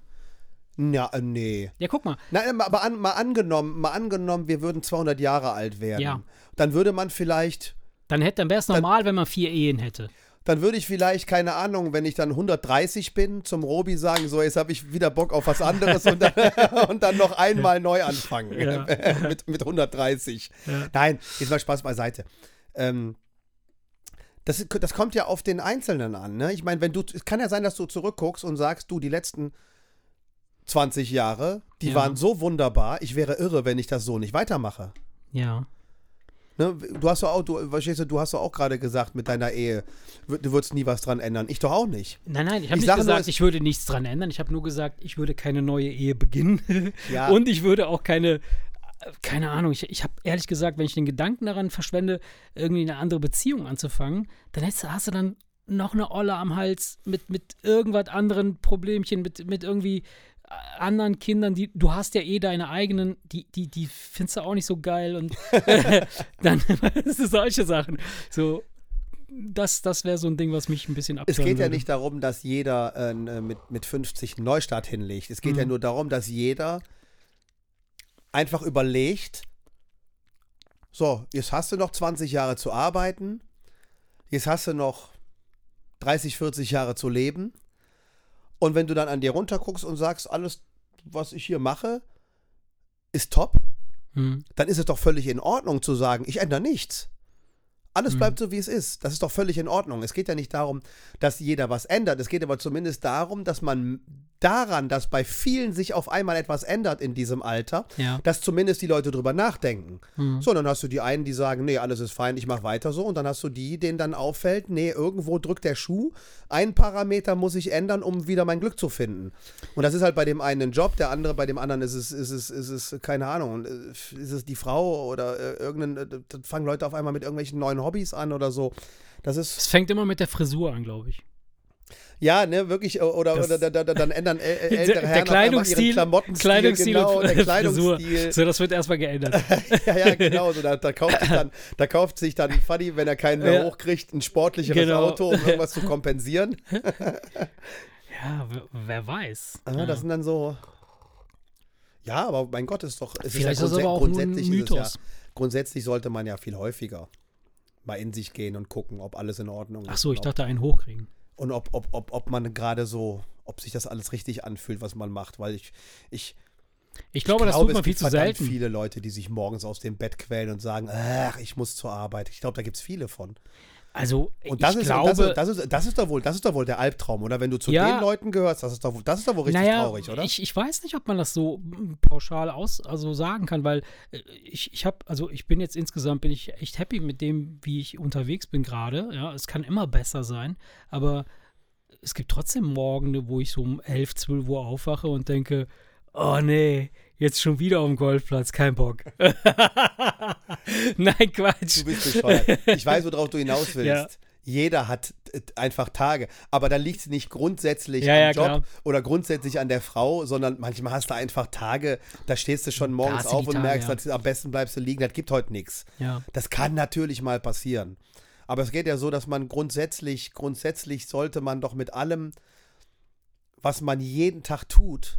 Ja, äh, nee. Ja, guck mal. Nein, aber an, mal angenommen, mal angenommen, wir würden 200 Jahre alt werden. Ja. Dann würde man vielleicht, Dann, hätte- dann wäre es normal, wenn man vier Ehen hätte. dann würde ich vielleicht, keine Ahnung, wenn ich dann 130 bin, zum Robi sagen, so, jetzt habe ich wieder Bock auf was anderes und dann, und dann noch einmal neu anfangen. Ja. mit, mit 130. Ja. Nein, jetzt mal Spaß beiseite. Ähm, das, das kommt ja auf den Einzelnen an. Ne? Ich meine, wenn du, es kann ja sein, dass du zurückguckst und sagst, du, die letzten 20 Jahre, die Ja. waren so wunderbar, ich wäre irre, wenn ich das so nicht weitermache. Ja. Ne, du hast doch auch, du, verstehst du, du hast doch auch gerade gesagt mit deiner Ehe, du würdest nie was dran ändern. Ich doch auch nicht. Nein, nein, ich habe nicht nur, gesagt, es- ich würde nichts dran ändern. Ich habe nur gesagt, ich würde keine neue Ehe beginnen. Ja. Und ich würde auch keine, keine Ahnung, ich, ich habe ehrlich gesagt, wenn ich den Gedanken daran verschwende, irgendwie eine andere Beziehung anzufangen, dann hast, du- hast du dann noch eine Olle am Hals mit, mit irgendwas anderen Problemchen, mit, mit irgendwie anderen Kindern, die du hast ja eh deine eigenen, die, die, die findest du auch nicht so geil und dann das sind solche Sachen. So, das, das wäre so ein Ding, was mich ein bisschen Es abtören geht ja würde. nicht darum, dass jeder äh, mit, mit 50 einen Neustart hinlegt. Es geht ja Mhm. nur darum, dass jeder einfach überlegt, so, jetzt hast du noch 20 Jahre zu arbeiten, jetzt hast du noch 30, 40 Jahre zu leben Und wenn du dann an dir runterguckst und sagst, alles, was ich hier mache, ist top, hm. dann ist es doch völlig in Ordnung zu sagen, ich ändere nichts. Alles hm. bleibt so, wie es ist. Das ist doch völlig in Ordnung. Es geht ja nicht darum, dass jeder was ändert. Es geht aber zumindest darum, dass man daran, dass bei vielen sich auf einmal etwas ändert in diesem Alter, ja. dass zumindest die Leute drüber nachdenken. Mhm. So, dann hast du die einen, die sagen, nee, alles ist fein, ich mache weiter so. Und dann hast du die, denen dann auffällt, nee, irgendwo drückt der Schuh. Ein Parameter muss ich ändern, um wieder mein Glück zu finden. Und das ist halt bei dem einen ein Job, der andere, bei dem anderen ist es, ist es, ist es keine Ahnung, äh, ist es die Frau oder äh, irgendein, äh, fangen Leute auf einmal mit irgendwelchen neuen Hobbys an oder so. Das ist. Es fängt immer mit der Frisur an, glaube ich. Ja, ne, wirklich, oder, oder, oder, oder dann ändern ältere der, der Kleidungsstil, Klamottenstil, Kleidungsstil genau, der Kleidungsstil. So, das wird erstmal geändert. ja, ja, genau, so, da, da, kauft sich dann, da kauft sich dann Fuddy, wenn er keinen mehr ja. hochkriegt, ein sportlicheres genau. Auto, um irgendwas zu kompensieren. ja, wer weiß. Ah, ja. Das sind dann so, ja, aber mein Gott, ist doch, es Vielleicht ist, ja ist aber auch grundsätzlich ein Mythos. Ja, grundsätzlich sollte man ja viel häufiger mal in sich gehen und gucken, ob alles in Ordnung ist. Ach so, ich dachte, einen hochkriegen und ob, ob, ob, ob man gerade so, ob sich das alles richtig anfühlt, was man macht, weil ich, ich, ich glaube, ich das glaube, tut man viel zu selten. viele Leute, die sich morgens aus dem Bett quälen und sagen, ach, ich muss zur Arbeit. Ich glaube, da gibt es viele von. Also, und das ich ist, glaube, das, ist, das, ist, das, ist doch wohl, das ist doch wohl der Albtraum, oder? Wenn du zu ja, den Leuten gehörst, das ist doch, das ist doch wohl richtig naja, traurig, oder? Ich, ich weiß nicht, ob man das so pauschal aus, also sagen kann, weil äh, ich, ich habe, also ich bin jetzt insgesamt, bin ich echt happy mit dem, wie ich unterwegs bin gerade. Ja, es kann immer besser sein, aber es gibt trotzdem Morgen, wo ich so um 11, 12 Uhr aufwache und denke, oh nee, jetzt schon wieder auf dem Golfplatz, kein Bock. Nein, Quatsch. Du bist bescheuert. Ich weiß, worauf du hinaus willst. Ja. Jeder hat äh, einfach Tage, aber da liegt es nicht grundsätzlich ja, am ja, Job klar. oder grundsätzlich an der Frau, sondern manchmal hast du einfach Tage, da stehst du schon morgens auf und Tage, merkst, dass am besten bleibst du liegen, das gibt heute nichts. Das kann natürlich mal passieren. Aber es geht ja so, dass man grundsätzlich, grundsätzlich sollte man doch mit allem, was man jeden Tag tut,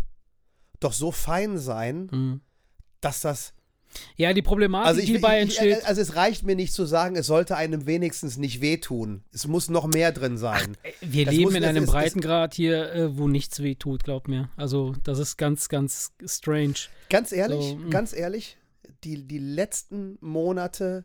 doch so fein sein, mhm. dass das. Ja, die Problematik, also ich, die bei entsteht. Also es reicht mir nicht zu sagen, es sollte einem wenigstens nicht wehtun. Es muss noch mehr drin sein. Ach, wir das leben muss, in einem ist, Breitengrad hier, äh, wo nichts wehtut, glaub mir. Also das ist ganz, ganz strange. Ganz ehrlich, so, hm. ganz ehrlich, die, die letzten Monate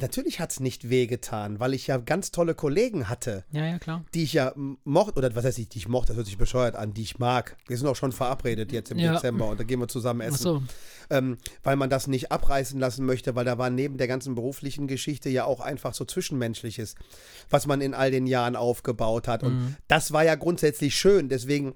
Natürlich hat es nicht wehgetan, weil ich ja ganz tolle Kollegen hatte. Ja, ja, klar. Die ich ja mochte, oder was heißt ich, die ich mochte, das hört sich bescheuert an, die ich mag. Wir sind auch schon verabredet jetzt im ja. Dezember und da gehen wir zusammen essen. Ach so. Ähm, weil man das nicht abreißen lassen möchte, weil da war neben der ganzen beruflichen Geschichte ja auch einfach so Zwischenmenschliches, was man in all den Jahren aufgebaut hat. Und mhm. das war ja grundsätzlich schön. Deswegen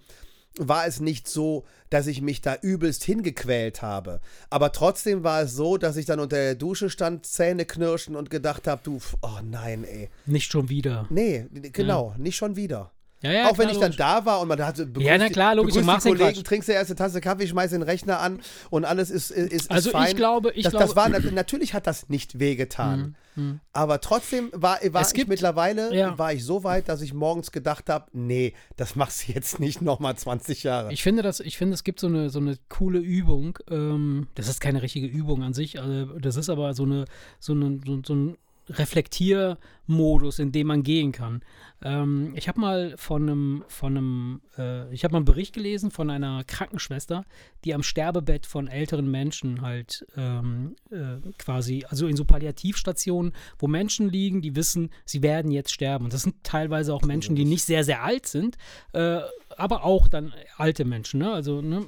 war es nicht so, dass ich mich da übelst hingequält habe. Aber trotzdem war es so, dass ich dann unter der Dusche stand, Zähne knirschen und gedacht habe, du, oh nein, ey. Nicht schon wieder. Nee, genau, ja. nicht schon wieder. Ja, ja, auch wenn ich logisch. dann da war und man hatte begrüßt, ja, na klar, logisch, du machst die Kollegen, trinkst die erste Tasse Kaffee, schmeißt den Rechner an und alles ist, ist, ist also fein. ich glaube, ich das, glaube, das war, natürlich hat das nicht wehgetan. Mhm, mhm. Aber trotzdem war, war ich gibt, mittlerweile ja. war ich so weit, dass ich morgens gedacht habe, nee, das machst du jetzt nicht nochmal 20 Jahre. Ich finde, das, ich finde, es gibt so eine, so eine coole Übung. Ähm, das ist keine richtige Übung an sich, also das ist aber so eine, so eine, so, so ein Reflektiermodus, in dem man gehen kann. Ähm, ich habe mal von einem, von einem, äh, ich habe mal einen Bericht gelesen von einer Krankenschwester, die am Sterbebett von älteren Menschen halt ähm, äh, quasi, also in so Palliativstationen, wo Menschen liegen, die wissen, sie werden jetzt sterben. Und das sind teilweise auch Menschen, die nicht sehr, sehr alt sind, äh, aber auch dann alte Menschen, ne? Also, ne?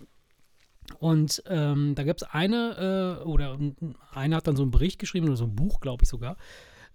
Und ähm, da gibt es eine, äh, oder einer hat dann so einen Bericht geschrieben, oder so ein Buch, glaube ich sogar,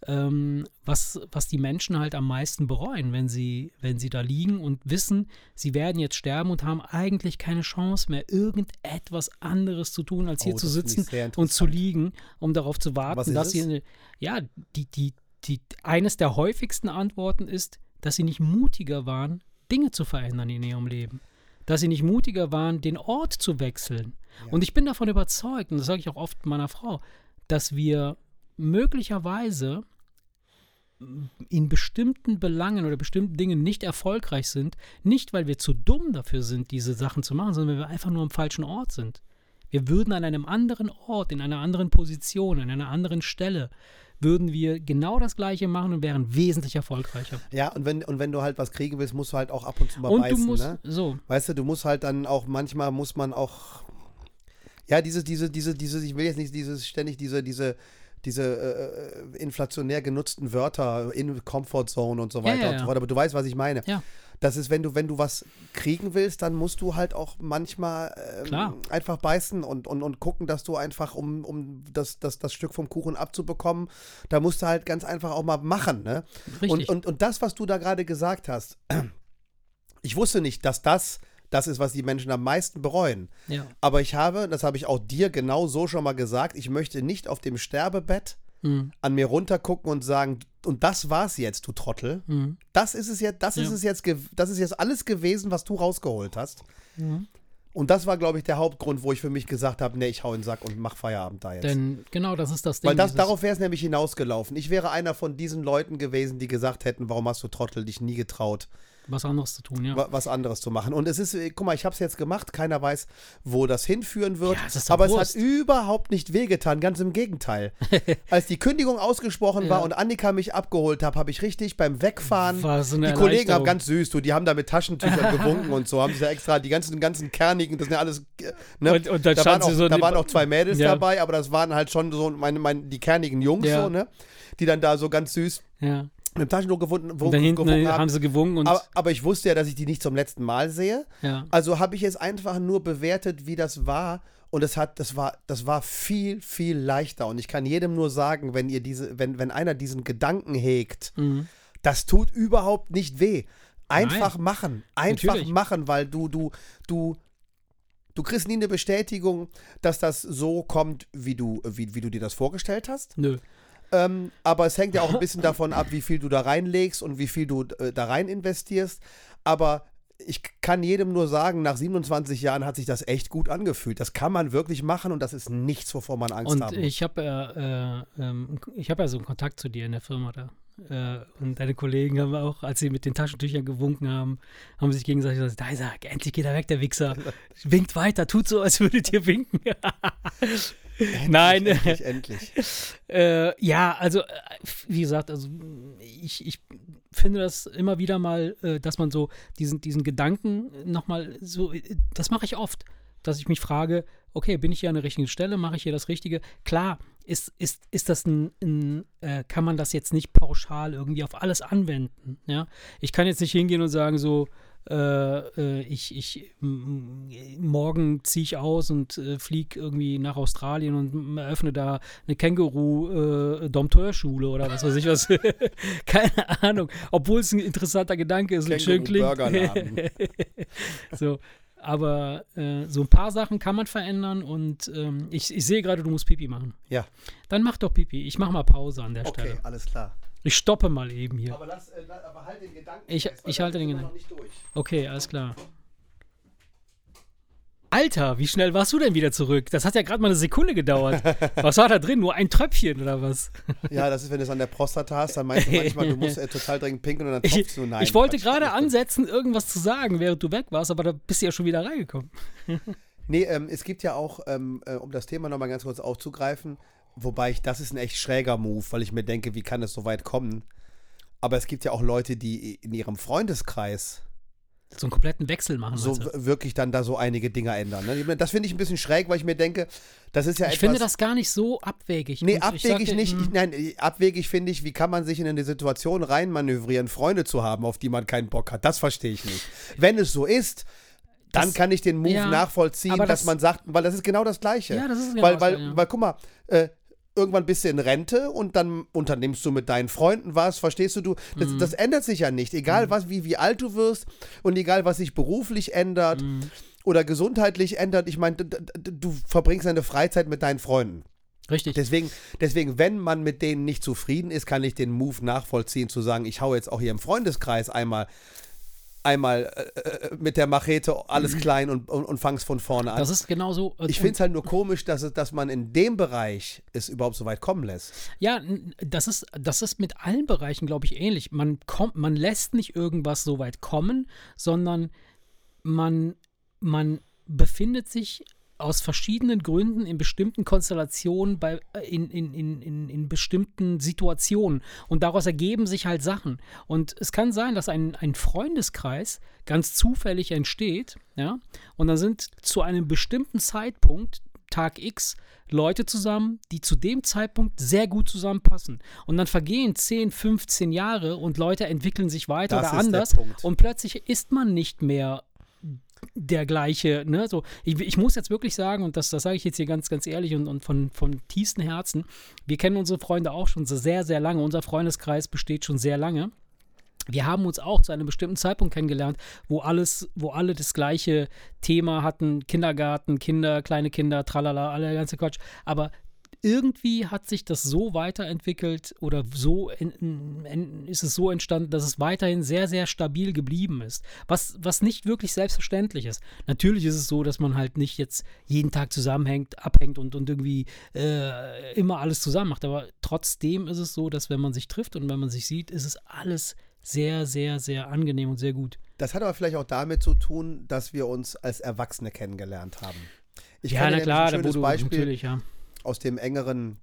ähm, was, was die Menschen halt am meisten bereuen, wenn sie, wenn sie da liegen und wissen, sie werden jetzt sterben und haben eigentlich keine Chance mehr, irgendetwas anderes zu tun, als hier oh, zu sitzen und zu liegen, um darauf zu warten, dass sie, eine, ja, die, die, die, eines der häufigsten Antworten ist, dass sie nicht mutiger waren, Dinge zu verändern in ihrem Leben. Dass sie nicht mutiger waren, den Ort zu wechseln. Ja. Und ich bin davon überzeugt, und das sage ich auch oft meiner Frau, dass wir möglicherweise in bestimmten Belangen oder bestimmten Dingen nicht erfolgreich sind, nicht weil wir zu dumm dafür sind, diese Sachen zu machen, sondern weil wir einfach nur am falschen Ort sind. Wir würden an einem anderen Ort, in einer anderen Position, an einer anderen Stelle, würden wir genau das Gleiche machen und wären wesentlich erfolgreicher. Ja, und wenn, und wenn du halt was kriegen willst, musst du halt auch ab und zu mal und beißen, du musst, ne? so. Weißt du, du musst halt dann auch, manchmal muss man auch, ja, diese, diese, diese, diese, ich will jetzt nicht dieses, ständig diese, diese, diese äh, inflationär genutzten Wörter in Comfort Zone und so weiter ja, ja, und so fort, aber du weißt, was ich meine. Ja. Das ist, wenn du, wenn du was kriegen willst, dann musst du halt auch manchmal ähm, einfach beißen und, und, und gucken, dass du einfach, um, um das, das, das Stück vom Kuchen abzubekommen, da musst du halt ganz einfach auch mal machen. Ne? Richtig. Und, und, und das, was du da gerade gesagt hast, ich wusste nicht, dass das das ist, was die Menschen am meisten bereuen. Ja. Aber ich habe, das habe ich auch dir genau so schon mal gesagt, ich möchte nicht auf dem Sterbebett mhm. an mir runtergucken und sagen, und das war's jetzt, du Trottel. Mhm. Das ist es jetzt, das ja. ist es jetzt, das ist jetzt alles gewesen, was du rausgeholt hast. Mhm. Und das war, glaube ich, der Hauptgrund, wo ich für mich gesagt habe, nee, ich hau in den Sack und mach Feierabend da jetzt. Denn genau, das ist das Ding. Weil das, darauf wäre es nämlich hinausgelaufen. Ich wäre einer von diesen Leuten gewesen, die gesagt hätten, warum hast du Trottel dich nie getraut, was anderes zu tun, ja. Was anderes zu machen. Und es ist, guck mal, ich habe es jetzt gemacht, keiner weiß, wo das hinführen wird. Ja, aber es hat überhaupt nicht wehgetan, ganz im Gegenteil. Als die Kündigung ausgesprochen ja. war und Annika mich abgeholt hat, habe ich richtig beim Wegfahren, so die Kollegen haben ganz süß, du, die haben da mit Taschentüchern gewunken und so, haben sich ja extra die ganzen, ganzen kernigen, das sind ja alles, ne? Und, und da, waren auch, so da waren auch zwei Mädels ja. dabei, aber das waren halt schon so meine, meine, die kernigen Jungs, so, ne? Die dann da so ganz süß ja dem Taschentuch gefunden, wo, und da hinten haben. haben sie gewungen. Aber, aber, ich wusste ja, dass ich die nicht zum letzten Mal sehe. Ja. Also habe ich es einfach nur bewertet, wie das war. Und es hat, das war, das war viel, viel leichter. Und ich kann jedem nur sagen, wenn ihr diese, wenn, wenn einer diesen Gedanken hegt, mhm. das tut überhaupt nicht weh. Einfach Nein. machen. Einfach Natürlich. machen, weil du, du, du, du kriegst nie eine Bestätigung, dass das so kommt, wie du, wie, wie du dir das vorgestellt hast. Nö. Ähm, aber es hängt ja auch ein bisschen davon ab, wie viel du da reinlegst und wie viel du äh, da rein investierst. Aber ich kann jedem nur sagen, nach 27 Jahren hat sich das echt gut angefühlt. Das kann man wirklich machen und das ist nichts, wovor man Angst und haben muss. Ich habe ja, äh, äh, ich habe ja so einen Kontakt zu dir in der Firma da. Äh, und deine Kollegen haben auch, als sie mit den Taschentüchern gewunken haben, haben sich gegenseitig gesagt, da ist er, endlich geht er weg, der Wichser. Winkt weiter, tut so, als würdet ihr winken. Endlich, Nein. Endlich, endlich. äh, ja, also, äh, wie gesagt, also ich, ich finde das immer wieder mal, äh, dass man so diesen, diesen Gedanken nochmal so, äh, das mache ich oft, dass ich mich frage, okay, bin ich hier an der richtigen Stelle, mache ich hier das Richtige? Klar, ist, ist, ist das ein, ein äh, kann man das jetzt nicht pauschal irgendwie auf alles anwenden, ja? Ich kann jetzt nicht hingehen und sagen so, äh, äh, ich, ich morgen ziehe ich aus und äh, fliege irgendwie nach Australien und eröffne da eine Känguru-Dompteurschule äh, oder was weiß ich was. Keine Ahnung. Obwohl es ein interessanter Gedanke ist und schön klingt. so. Aber äh, so ein paar Sachen kann man verändern und ähm, ich, ich sehe gerade, du musst Pipi machen. Ja. Dann mach doch Pipi. Ich mache mal Pause an der okay, Stelle. Okay, alles klar. Ich stoppe mal eben hier. Aber, lass, äh, aber halt den Gedanken. Ich, fest, ich halte den Gedanken. Noch nicht durch. Okay, alles klar. Alter, wie schnell warst du denn wieder zurück? Das hat ja gerade mal eine Sekunde gedauert. Was war da drin? Nur ein Tröpfchen oder was? Ja, das ist, wenn du es an der Prostata hast, dann meinst du manchmal, du musst äh, total dringend pinkeln und dann tropfst du nein. Ich wollte gerade ansetzen, irgendwas zu sagen, während du weg warst, aber da bist du ja schon wieder reingekommen. nee, ähm, es gibt ja auch, ähm, äh, um das Thema nochmal ganz kurz aufzugreifen, wobei ich, das ist ein echt schräger Move, weil ich mir denke, wie kann es so weit kommen? Aber es gibt ja auch Leute, die in ihrem Freundeskreis so einen kompletten Wechsel machen. So wirklich dann da so einige Dinge ändern. Ne? Das finde ich ein bisschen schräg, weil ich mir denke, das ist ja ich etwas. Ich finde das gar nicht so abwegig. Nee, abwegig ich nicht. Ich, nein, abwegig finde ich, wie kann man sich in eine Situation reinmanövrieren, Freunde zu haben, auf die man keinen Bock hat. Das verstehe ich nicht. Wenn es so ist, dann das, kann ich den Move ja, nachvollziehen, dass das, man sagt, weil das ist genau das Gleiche. Ja, das ist genau weil, das, weil, ja. weil, guck mal, äh, irgendwann bist du in Rente und dann unternimmst du mit deinen Freunden was, verstehst du? du das, mhm. das ändert sich ja nicht. Egal, mhm. was, wie, wie alt du wirst und egal, was sich beruflich ändert mhm. oder gesundheitlich ändert. Ich meine, du verbringst deine Freizeit mit deinen Freunden. Richtig. Deswegen, deswegen, wenn man mit denen nicht zufrieden ist, kann ich den Move nachvollziehen, zu sagen, ich hau jetzt auch hier im Freundeskreis einmal einmal äh, äh, mit der Machete alles mhm. klein und, und, und fang's von vorne an. Das ist genauso. Äh, ich finde es halt nur komisch, dass, es, dass man in dem Bereich es überhaupt so weit kommen lässt. Ja, das ist, das ist mit allen Bereichen, glaube ich, ähnlich. Man, kommt, man lässt nicht irgendwas so weit kommen, sondern man, man befindet sich aus verschiedenen Gründen in bestimmten Konstellationen, bei, äh, in, in, in, in, in bestimmten Situationen. Und daraus ergeben sich halt Sachen. Und es kann sein, dass ein, ein Freundeskreis ganz zufällig entsteht, ja, und dann sind zu einem bestimmten Zeitpunkt, Tag X, Leute zusammen, die zu dem Zeitpunkt sehr gut zusammenpassen. Und dann vergehen 10, 15 Jahre und Leute entwickeln sich weiter das oder anders. Und plötzlich ist man nicht mehr der gleiche, ne, so, ich, ich, muss jetzt wirklich sagen, und das, das sage ich jetzt hier ganz, ganz ehrlich und, und von, von tiefstem Herzen, wir kennen unsere Freunde auch schon sehr, sehr lange, unser Freundeskreis besteht schon sehr lange. Wir haben uns auch zu einem bestimmten Zeitpunkt kennengelernt, wo alles, wo alle das gleiche Thema hatten, Kindergarten, Kinder, kleine Kinder, tralala, alle ganze Quatsch. Aber irgendwie hat sich das so weiterentwickelt oder so in, in, ist es so entstanden, dass es weiterhin sehr, sehr stabil geblieben ist. Was, was nicht wirklich selbstverständlich ist. Natürlich ist es so, dass man halt nicht jetzt jeden Tag zusammenhängt, abhängt und, und irgendwie äh, immer alles zusammen macht. Aber trotzdem ist es so, dass wenn man sich trifft und wenn man sich sieht, ist es alles sehr, sehr, sehr angenehm und sehr gut. Das hat aber vielleicht auch damit zu tun, dass wir uns als Erwachsene kennengelernt haben. Ich ja, na klar, ein schönes Beispiel. natürlich, ja aus dem engeren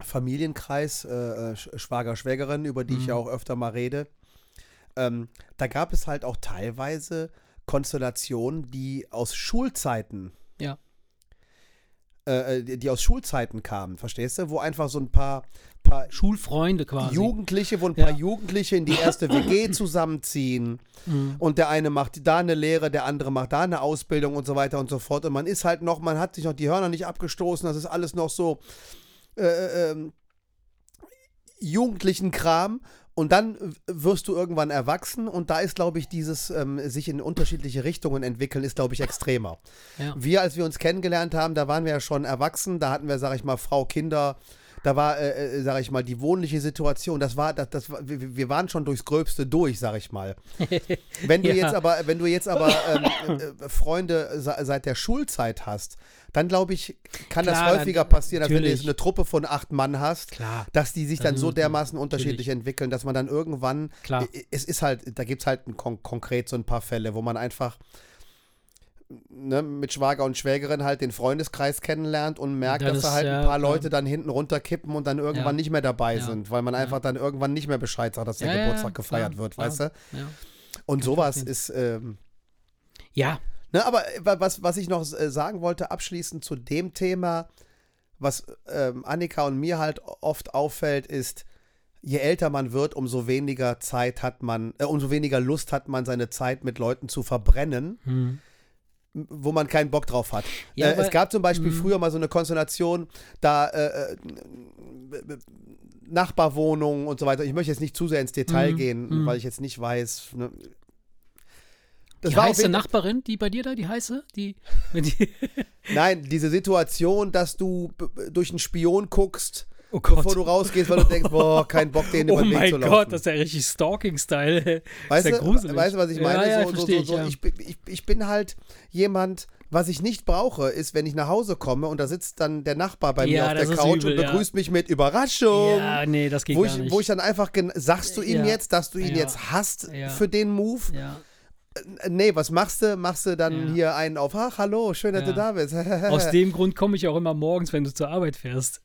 Familienkreis, äh, äh Schwager, Schwägerin, über die mhm. ich ja auch öfter mal rede. Ähm, da gab es halt auch teilweise Konstellationen, die aus Schulzeiten ja. Äh, äh, die aus Schulzeiten kamen, verstehst du? Wo einfach so ein paar, paar Schulfreunde quasi. Jugendliche, wo ein paar Jugendliche in die erste WG zusammenziehen mhm. und der eine macht da eine Lehre, der andere macht da eine Ausbildung und so weiter und so fort. Und man ist halt noch, man hat sich noch die Hörner nicht abgestoßen, das ist alles noch so äh, äh, ähm, jugendlichen Kram und dann wirst du irgendwann erwachsen und da ist, glaube ich, dieses ähm, sich in unterschiedliche Richtungen entwickeln, ist, glaube ich, extremer. Ja. Wir, als wir uns kennengelernt haben, da waren wir ja schon erwachsen, da hatten wir, sag ich mal, Frau, Kinder, da war, äh, äh sag ich mal, die wohnliche Situation, das war, das, das, wir, wir waren schon durchs Gröbste durch, sag ich mal. Wenn du ja. jetzt aber, wenn du jetzt aber ähm, äh, Freunde seit der Schulzeit hast, dann glaube ich, kann Klar, das häufiger passieren, als wenn du jetzt eine Truppe von acht Mann hast, Klar. dass die sich dann so dermaßen unterschiedlich natürlich. entwickeln, dass man dann irgendwann, Klar. es ist halt, da gibt es halt kon konkret so ein paar Fälle, wo man einfach ne, mit Schwager und Schwägerin halt den Freundeskreis kennenlernt und merkt, das dass da halt ja, ein paar Leute dann hinten runterkippen und dann irgendwann ja. nicht mehr dabei ja. sind, weil man einfach dann irgendwann nicht mehr Bescheid sagt, dass der Geburtstag gefeiert wird, weißt du? Und sowas ist. Ähm, ja. Ne, aber äh, was, was ich noch äh, sagen wollte, abschließend zu dem Thema, was ähm, Annika und mir halt oft auffällt, ist, je älter man wird, umso weniger Zeit hat man, äh, umso weniger Lust hat man, seine Zeit mit Leuten zu verbrennen. Hm wo man keinen Bock drauf hat. Ja, äh, es gab zum Beispiel mh. früher mal so eine Konstellation, da äh, äh Nachbarwohnungen und so weiter. Ich möchte jetzt nicht zu sehr ins Detail mhm. gehen, mhm. weil ich jetzt nicht weiß. Ne? Das die heiße Nachbarin, die bei dir da, die heiße? Die, die Nein, diese Situation, dass du durch einen Spion guckst oh bevor du rausgehst, weil du denkst, boah, kein Bock, den über den Weg zu laufen. Oh mein Gott, das ist ja richtig Stalking-Style. Weißt, ja weißt du, was ich meine? Ja, ja, so, so, so, so. Ich, ich, ich bin halt jemand, was ich nicht brauche, ist, wenn ich nach Hause komme und da sitzt dann der Nachbar bei ja, mir auf der Couch übel, und begrüßt ja. mich mit Überraschung. Ja, nee, das geht wo ich, nicht. Wo ich dann einfach, sagst du ihm jetzt, dass du ihn jetzt hast für den Move? Ja. Äh, nee, was machst du? Machst du dann ja. hier einen auf, ach, hallo, schön, dass ja. du da bist. Aus dem Grund komme ich auch immer morgens, wenn du zur Arbeit fährst.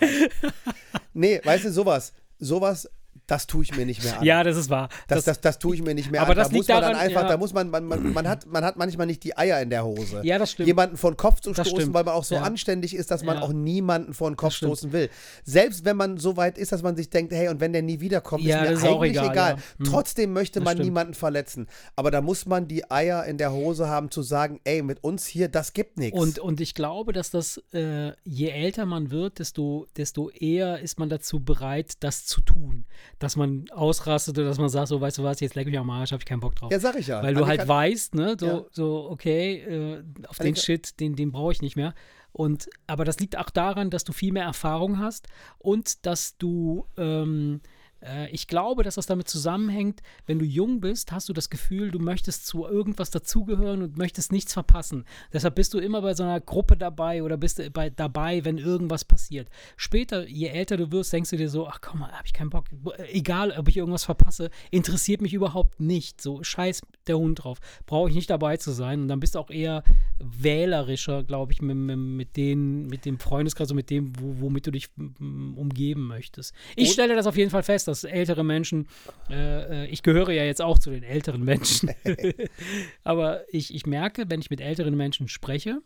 nee, weißt du, sowas. Sowas das tue ich mir nicht mehr an. Ja, das ist wahr. Das, das, das, das tue ich mir nicht mehr aber an. Das da muss man daran, dann einfach, ja. da muss man, man, man, man, hat, man hat manchmal nicht die Eier in der Hose. Ja, das stimmt. Jemanden vor den Kopf zu stoßen, weil man auch so ja. anständig ist, dass man ja. auch niemanden vor den Kopf stoßen will. Selbst wenn man so weit ist, dass man sich denkt, hey, und wenn der nie wiederkommt, ist mir ist eigentlich egal. egal. Hm. Trotzdem möchte man niemanden verletzen. Aber da muss man die Eier in der Hose haben, zu sagen, ey, mit uns hier, das gibt nichts. Und, und ich glaube, dass das, äh, je älter man wird, desto, desto eher ist man dazu bereit, das zu tun. Dass man aus ausrastet oder dass man sagt, so, weißt du was, jetzt leck mich am Arsch, hab ich keinen Bock drauf. Ja, sag ich ja. Weil du halt weißt, ne, so, ja. so okay, äh, auf Annika. den Shit, den, den brauche ich nicht mehr. Und, aber das liegt auch daran, dass du viel mehr Erfahrung hast und dass du ähm, Äh, ich glaube, dass das damit zusammenhängt, wenn du jung bist, hast du das Gefühl, du möchtest zu irgendwas dazugehören und möchtest nichts verpassen. Deshalb bist du immer bei so einer Gruppe dabei oder bist bei, dabei, wenn irgendwas passiert. Später, je älter du wirst, denkst du dir so, ach komm mal, hab ich keinen Bock. Egal, ob ich irgendwas verpasse, interessiert mich überhaupt nicht. So, scheiß der Hund drauf. Brauche ich nicht dabei zu sein. Und dann bist du auch eher wählerischer, glaube ich, mit, mit, mit, den, mit dem Freundeskreis, und mit dem, wo, womit du dich umgeben möchtest. Ich und? stelle das auf jeden Fall fest, dass ältere Menschen, äh, äh, ich gehöre ja jetzt auch zu den älteren Menschen, aber ich, ich merke, wenn ich mit älteren Menschen spreche,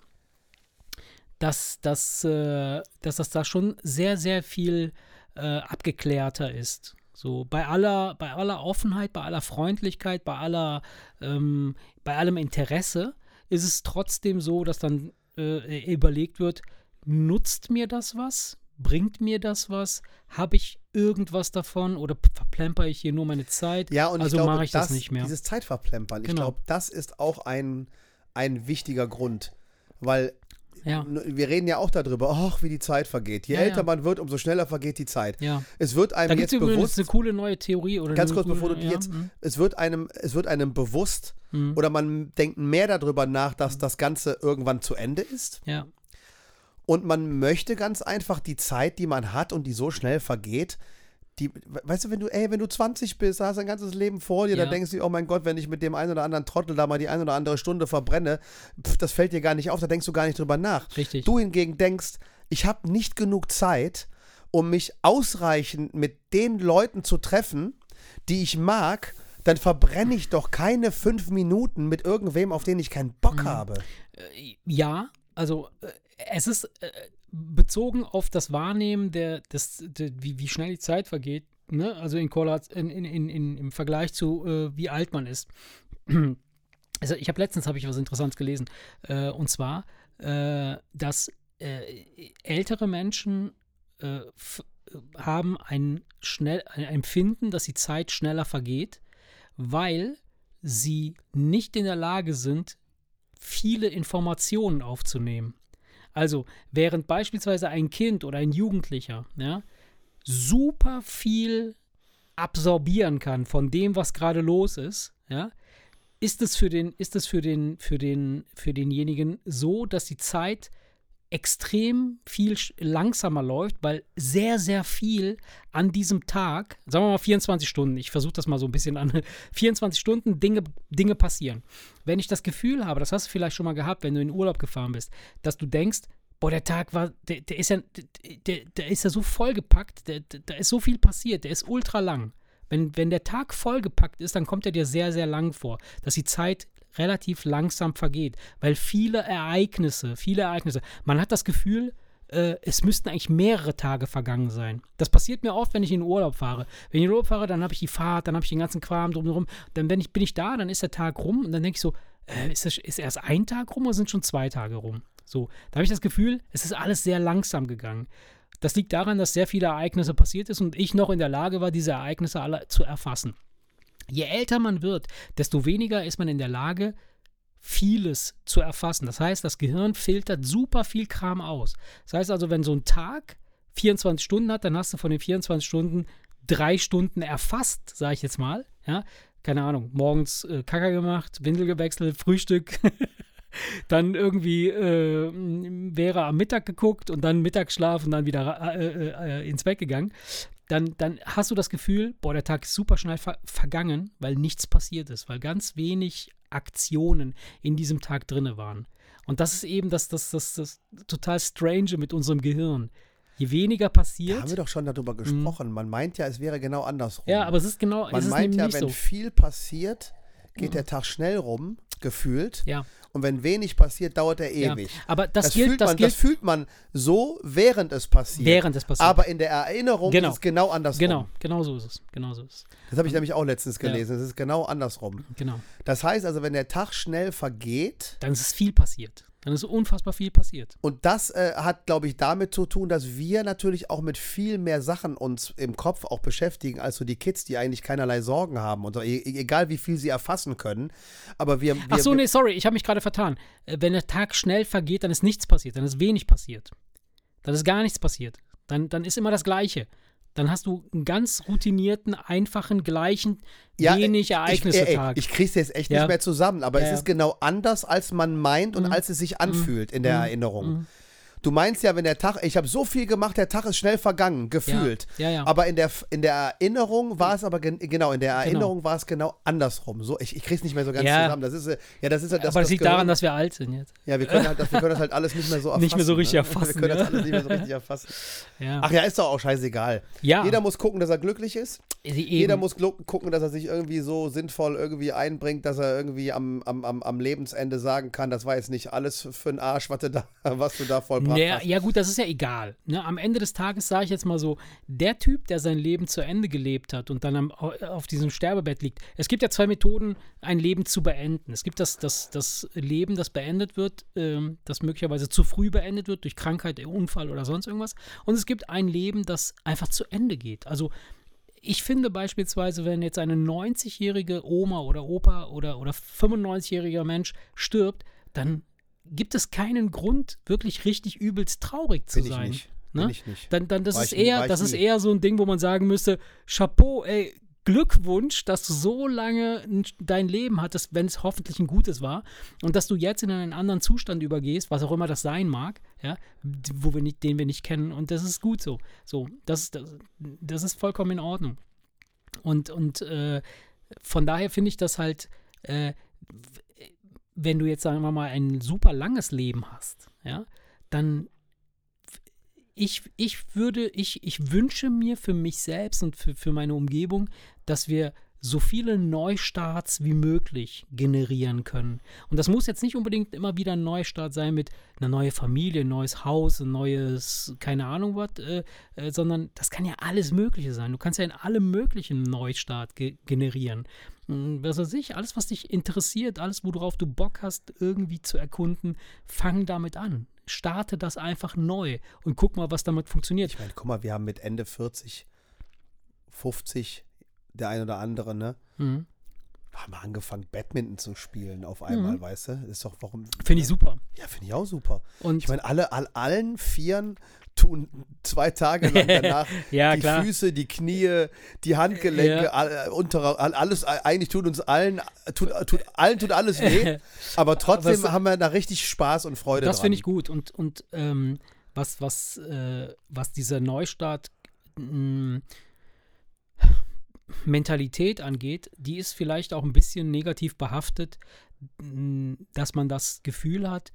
dass, dass, äh, dass das da schon sehr, sehr viel äh, abgeklärter ist. So bei aller, bei aller Offenheit, bei aller Freundlichkeit, bei aller, ähm, bei allem Interesse ist es trotzdem so, dass dann äh, überlegt wird, nutzt mir das was? Bringt mir das was? Habe ich irgendwas davon oder verplemper ich hier nur meine Zeit? Ja, und also mache ich das, das, nicht mehr. Dieses Zeitverplempern, genau. ich glaube, das ist auch ein, ein wichtiger Grund. Weil ja. Wir reden ja auch darüber, ach, wie die Zeit vergeht. Je ja, älter ja. man wird, umso schneller vergeht die Zeit. Ja. Es wird einem da jetzt bewusst. eine coole neue Theorie oder Ganz kurz, bevor du jetzt. Mhm. Es wird einem, es wird einem bewusst mhm. oder man denkt mehr darüber nach, dass das Ganze irgendwann zu Ende ist. Ja. Und man möchte ganz einfach die Zeit, die man hat und die so schnell vergeht, die, weißt du, wenn du, ey, wenn du 20 bist, hast dein ganzes Leben vor dir, ja. dann denkst du, oh mein Gott, wenn ich mit dem einen oder anderen Trottel da mal die eine oder andere Stunde verbrenne, pf, das fällt dir gar nicht auf, da denkst du gar nicht drüber nach. Richtig. Du hingegen denkst, ich habe nicht genug Zeit, um mich ausreichend mit den Leuten zu treffen, die ich mag, dann verbrenne ich doch keine fünf Minuten mit irgendwem, auf den ich keinen Bock mhm. habe. Äh, ja, also äh, es ist, äh, bezogen auf das Wahrnehmen der, des, der, wie, wie schnell die Zeit vergeht, ne? also in, in, in, in, im Vergleich zu, äh, wie alt man ist. Also ich habe letztens habe ich was Interessantes gelesen äh, und zwar, äh, dass äh, ältere Menschen äh, haben ein schnell ein Empfinden, dass die Zeit schneller vergeht, weil sie nicht in der Lage sind, viele Informationen aufzunehmen. Also, während beispielsweise ein Kind oder ein Jugendlicher ja, super viel absorbieren kann von dem, was gerade los ist, ja, ist es für den, ist es für den, für den, für denjenigen so, dass die Zeit extrem viel langsamer läuft, weil sehr, sehr viel an diesem Tag, sagen wir mal 24 Stunden, ich versuche das mal so ein bisschen an, 24 Stunden Dinge, Dinge passieren. Wenn ich das Gefühl habe, das hast du vielleicht schon mal gehabt, wenn du in Urlaub gefahren bist, dass du denkst, boah, der Tag war, der, der ist ja, der, der ist ja so vollgepackt, da ist so viel passiert, der ist ultra lang. Wenn, wenn der Tag vollgepackt ist, dann kommt er dir sehr, sehr lang vor, dass die Zeit relativ langsam vergeht, weil viele Ereignisse, viele Ereignisse, man hat das Gefühl, äh, es müssten eigentlich mehrere Tage vergangen sein. Das passiert mir oft, wenn ich in den Urlaub fahre. Wenn ich in den Urlaub fahre, dann habe ich die Fahrt, dann habe ich den ganzen Kram drumherum. Dann bin ich, bin ich da, dann ist der Tag rum und dann denke ich so, äh, ist, das, ist erst ein Tag rum oder sind schon zwei Tage rum? So, da habe ich das Gefühl, es ist alles sehr langsam gegangen. Das liegt daran, dass sehr viele Ereignisse passiert ist und ich noch in der Lage war, diese Ereignisse alle zu erfassen. Je älter man wird, desto weniger ist man in der Lage, vieles zu erfassen. Das heißt, das Gehirn filtert super viel Kram aus. Das heißt also, wenn so ein Tag 24 Stunden hat, dann hast du von den 24 Stunden drei Stunden erfasst, sage ich jetzt mal. Ja, keine Ahnung, morgens äh, Kacker gemacht, Windel gewechselt, Frühstück, dann irgendwie äh, wäre am Mittag geguckt und dann Mittagsschlaf und dann wieder äh, äh, ins Bett gegangen dann, dann hast du das Gefühl, boah, der Tag ist super schnell ver vergangen, weil nichts passiert ist, weil ganz wenig Aktionen in diesem Tag drin waren. Und das ist eben das, das, das, das total Strange mit unserem Gehirn. Je weniger passiert. Da haben wir doch schon darüber gesprochen. Man meint ja, es wäre genau andersrum. Ja, aber es ist genau. Man meint ja, wenn so. viel passiert, geht mhm. der Tag schnell rum, gefühlt. Ja. Und wenn wenig passiert, dauert er ewig. Ja, aber das, das gilt, fühlt das, man, gilt, das fühlt man so, während es passiert. Während es passiert. Aber in der Erinnerung genau. ist es genau andersrum. Genau, genau so ist es. Genau so ist es. Das habe ich nämlich auch letztens gelesen. Es ja. ist genau andersrum. Genau. Das heißt also, wenn der Tag schnell vergeht. Dann ist es viel passiert. Dann ist unfassbar viel passiert. Und das äh, hat, glaube ich, damit zu tun, dass wir natürlich auch mit viel mehr Sachen uns im Kopf auch beschäftigen, als so die Kids, die eigentlich keinerlei Sorgen haben. Und e egal wie viel sie erfassen können. Aber wir. wir Ach so, nee, sorry, ich habe mich gerade vertan. Äh, wenn der Tag schnell vergeht, dann ist nichts passiert, dann ist wenig passiert. Dann ist gar nichts passiert. Dann, dann ist immer das Gleiche. Dann hast du einen ganz routinierten, einfachen, gleichen, ja, wenig Ereignisse-Tag. Ich, ich, ich krieg's jetzt echt ja. nicht mehr zusammen, aber ja, es ist genau anders, als man meint und mhm. als es sich anfühlt mhm. in der mhm. Erinnerung. Du meinst ja, wenn der Tag, ich habe so viel gemacht, der Tag ist schnell vergangen, gefühlt. Ja, ja, ja. Aber in der, in der Erinnerung war es aber, gen, genau, in der genau. Erinnerung genau. war es genau andersrum. So, ich, ich krieg's nicht mehr so ganz zusammen. Das ist, ja, das ist halt das, Aber das liegt daran, dass wir alt sind jetzt. Ja, wir können, halt, wir können das halt alles nicht mehr so erfassen. Nicht mehr so richtig ne? erfassen. Wir können das alles nicht mehr so richtig erfassen. Ach ja, ist doch auch scheißegal. Ja. Jeder muss gucken, dass er glücklich ist. Eben. Jeder muss gucken, dass er sich irgendwie so sinnvoll irgendwie einbringt, dass er irgendwie am, am, am, am Lebensende sagen kann, das war jetzt nicht alles für den Arsch, was du da, was du da vollbracht ja, hast. Ja gut, das ist ist ja egal. Ne? Am Ende des Tages sage ich jetzt mal so, der Typ, der sein Leben zu Ende gelebt hat und dann am, auf diesem Sterbebett liegt, es gibt ja zwei Methoden, ein Leben zu beenden. Es gibt das, das, das Leben, das beendet wird, ähm, das möglicherweise zu früh beendet wird durch Krankheit, Unfall oder sonst irgendwas. Und es gibt ein Leben, das einfach zu Ende geht. Also ich finde beispielsweise, wenn jetzt eine 90-jährige Oma oder Opa oder, oder 95-jähriger Mensch stirbt, dann gibt es keinen Grund, wirklich richtig übelst traurig zu Bin sein. Ich nicht. Ne? Bin ich nicht. Dann, dann das ist eher, das ist eher so ein Ding, wo man sagen müsste, Chapeau, ey, Glückwunsch, dass du so lange dein Leben hattest, wenn es hoffentlich ein gutes war, und dass du jetzt in einen anderen Zustand übergehst, was auch immer das sein mag, ja, wo wir nicht, den wir nicht kennen, und das ist gut so. So, das, das, das ist vollkommen in Ordnung. Und, und äh, von daher finde ich das halt, äh, wenn du jetzt, sagen wir mal, ein super langes Leben hast, ja, dann ich, ich würde, ich, ich wünsche mir für mich selbst und für, für meine Umgebung, dass wir so viele Neustarts wie möglich generieren können. Und das muss jetzt nicht unbedingt immer wieder ein Neustart sein mit einer neuen Familie, ein neues Haus, ein neues, keine Ahnung was, äh, äh, sondern das kann ja alles Mögliche sein. Du kannst ja in allem möglichen Neustart ge generieren. Hm, was weiß ich, alles, was dich interessiert, alles, worauf du Bock hast, irgendwie zu erkunden, fang damit an. Starte das einfach neu und guck mal, was damit funktioniert. Ich meine, guck mal, wir haben mit Ende 40, 50 der ein oder andere, ne? Mhm. Haben wir angefangen, Badminton zu spielen auf einmal, mhm. weißt du? ist doch, warum. Finde ich super. Ja, finde ich auch super. Und ich meine, alle, all, allen Vieren tun zwei Tage lang danach ja, die klar. Füße, die Knie, die Handgelenke, ja. all, unter, alles, eigentlich tut uns allen, tut, tut, allen tut alles weh, aber trotzdem was, haben wir da richtig Spaß und Freude Das finde ich gut und, und ähm, was, was, äh, was dieser Neustart mh, Mentalität angeht, die ist vielleicht auch ein bisschen negativ behaftet, dass man das Gefühl hat,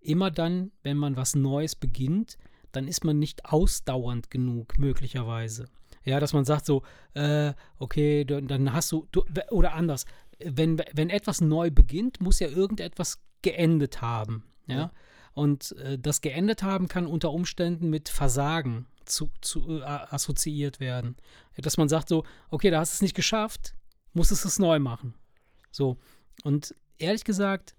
immer dann, wenn man was Neues beginnt, dann ist man nicht ausdauernd genug, möglicherweise. Ja, dass man sagt so, äh, okay, dann hast du, du, oder anders, wenn, wenn etwas neu beginnt, muss ja irgendetwas geendet haben. Ja. ja. Und äh, das geendet haben kann unter Umständen mit Versagen zu, zu, äh, assoziiert werden. Dass man sagt so, okay, da hast du es nicht geschafft, musstest es neu machen. So. Und ehrlich gesagt,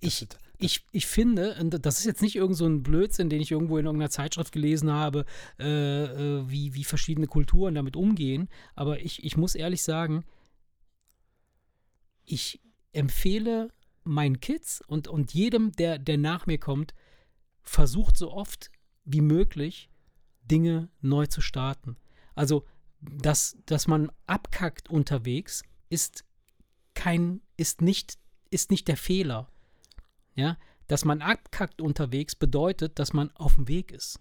ich, ich, ich finde, das ist jetzt nicht irgend so ein Blödsinn, den ich irgendwo in irgendeiner Zeitschrift gelesen habe, äh, äh, wie, wie verschiedene Kulturen damit umgehen, aber ich, ich muss ehrlich sagen, ich empfehle meinen Kids und, und jedem, der, der nach mir kommt, versucht so oft wie möglich, Dinge neu zu starten. Also, dass, dass man abkackt unterwegs, ist kein, ist nicht, ist nicht der Fehler. Ja, dass man abkackt unterwegs bedeutet, dass man auf dem Weg ist.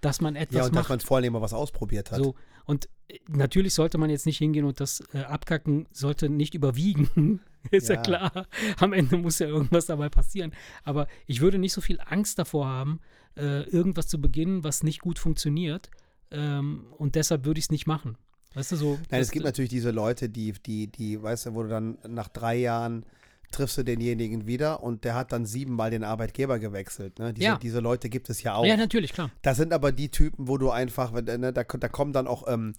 Dass man etwas. Ja, und macht. dass man vor allem mal was ausprobiert hat. So, und äh, natürlich sollte man jetzt nicht hingehen und das äh, Abkacken sollte nicht überwiegen. ist ja. ja. klar. Am Ende muss ja irgendwas dabei passieren. Aber ich würde nicht so viel Angst davor haben, äh, irgendwas zu beginnen, was nicht gut funktioniert. Ähm, und deshalb würde ich es nicht machen. Weißt du so? Nein, es gibt natürlich diese Leute, die, die, die, weißt du, wo du dann nach drei Jahren triffst du denjenigen wieder und der hat dann siebenmal den Arbeitgeber gewechselt. Ne? Diese, ja. diese Leute gibt es ja auch. Ja, natürlich, klar. Das sind aber die Typen, wo du einfach, ne, da, da kommen dann auch ähm,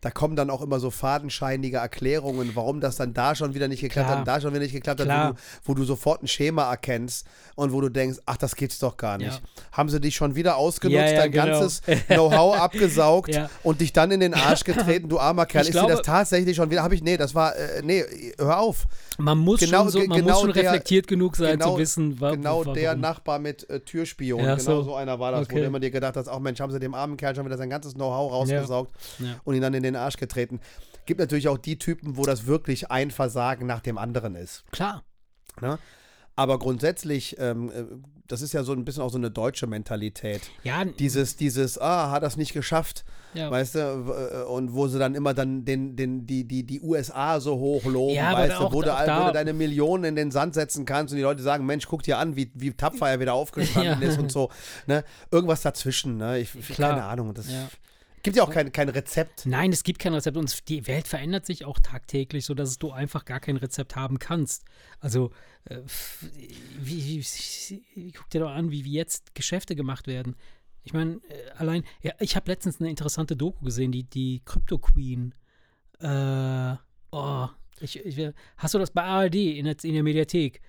da kommen dann auch immer so fadenscheinige Erklärungen, warum das dann da schon wieder nicht geklappt Klar. hat und da schon wieder nicht geklappt Klar. hat, wo du, wo du, sofort ein Schema erkennst und wo du denkst, ach, das gibt's doch gar nicht. Ja. Haben sie dich schon wieder ausgenutzt, ja, ja, dein genau. ganzes Know-how abgesaugt und dich dann in den Arsch getreten, du armer Kerl. Ich ist glaube, dir das tatsächlich schon wieder? Habe ich, nee, das war, äh, nee, hör auf. Man muss genau, schon, so, man genau muss schon der, reflektiert genug sein, genau, zu wissen, wa Genau warum. der Nachbar mit äh, Türspion, genau so. so. einer war das, okay. wo du immer dir gedacht hast, ach Mensch, haben sie dem armen Kerl schon wieder sein ganzes Know-how rausgesaugt und ihn dann in den Arsch getreten gibt natürlich auch die Typen, wo das wirklich ein Versagen nach dem anderen ist. Klar. Ne? Aber grundsätzlich, ähm, äh, das ist ja so ein bisschen auch so eine deutsche Mentalität. Ja. Dieses, dieses, ah, hat das nicht geschafft, ja. weißt du, äh, und wo sie dann immer dann den, den, die, die, die USA so hochloben, ja, weißt du, wo, du, wo du deine Millionen in den Sand setzen kannst und die Leute sagen, Mensch, guck dir an, wie, wie tapfer er wieder aufgestanden ja. ist und so. Ne? Irgendwas dazwischen, ne? Ich, keine Ahnung. Das, ja. Gibt ja auch kein, kein Rezept. Nein, es gibt kein Rezept und die Welt verändert sich auch tagtäglich, sodass du einfach gar kein Rezept haben kannst. Also, äh, wie, wie, guck dir doch an, wie, wie jetzt Geschäfte gemacht werden. Ich meine, äh, allein, ja, ich habe letztens eine interessante Doku gesehen, die, die Crypto Queen. Äh, oh, ich, ich, hast du das bei ARD in der, in der Mediathek?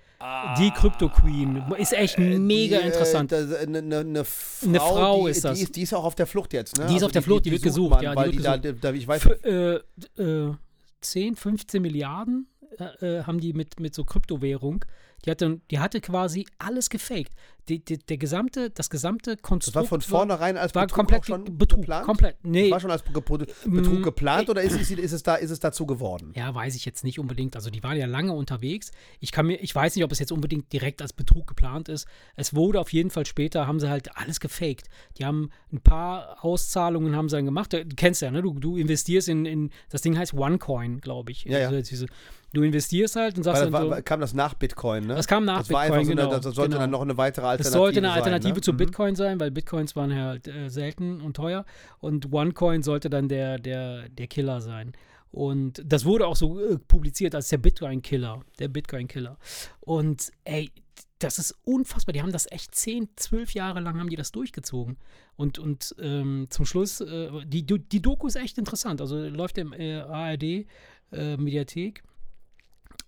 Die Crypto Queen ist echt äh, mega die, äh, interessant. Eine ne, ne Frau, eine Frau die, ist das. Die ist, die ist, auch auf der Flucht jetzt, ne? Die ist also auf der Flucht, die, wird gesucht, man, ja, weil die, gesucht. Da, ich weiß Für, äh, äh, 10, 15 Milliarden äh, äh, haben die mit, mit so Kryptowährung. Die hatte, die hatte quasi alles gefaked. Die, die, der gesamte, das gesamte Konstrukt. Das war von vornherein als war Betrug komplett schon Betrug, geplant? Komplett, nee. War schon als Betrug mm, geplant oder ist es, ist, es da, ist es dazu geworden? Ja, weiß ich jetzt nicht unbedingt. Also die waren ja lange unterwegs. Ich, kann mir, ich weiß nicht, ob es jetzt unbedingt direkt als Betrug geplant ist. Es wurde auf jeden Fall später, haben sie halt alles gefaked. Die haben ein paar Auszahlungen haben sie dann gemacht. Du kennst ja, ne? Du, du investierst in, in das Ding heißt OneCoin, glaube ich. Ja, ja. Also diese, Du investierst halt und sagst das dann war, so, kam das nach Bitcoin, ne? Das kam nach das Bitcoin, so genau. Eine, das sollte genau. dann noch eine weitere Alternative sein. Das sollte eine Alternative sein, ne? zu mhm. Bitcoin sein, weil Bitcoins waren halt äh, selten und teuer. Und OneCoin sollte dann der, der, der Killer sein. Und das wurde auch so äh, publiziert als der Bitcoin-Killer. Der Bitcoin-Killer. Und ey, das ist unfassbar. Die haben das echt 10, 12 Jahre lang haben die das durchgezogen. Und, und ähm, zum Schluss, äh, die, die Doku ist echt interessant. Also läuft im äh, ARD äh, Mediathek.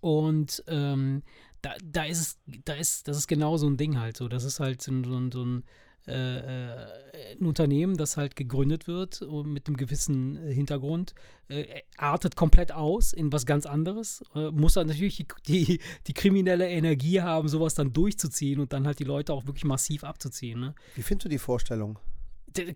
Und ähm, da, da ist es, da ist, das ist genau so ein Ding halt so. Das ist halt so, so, so ein, äh, äh, ein Unternehmen, das halt gegründet wird mit einem gewissen Hintergrund, äh, artet komplett aus in was ganz anderes, äh, muss dann natürlich die, die, kriminelle Energie haben, sowas dann durchzuziehen und dann halt die Leute auch wirklich massiv abzuziehen. Ne? Wie findest du die Vorstellung?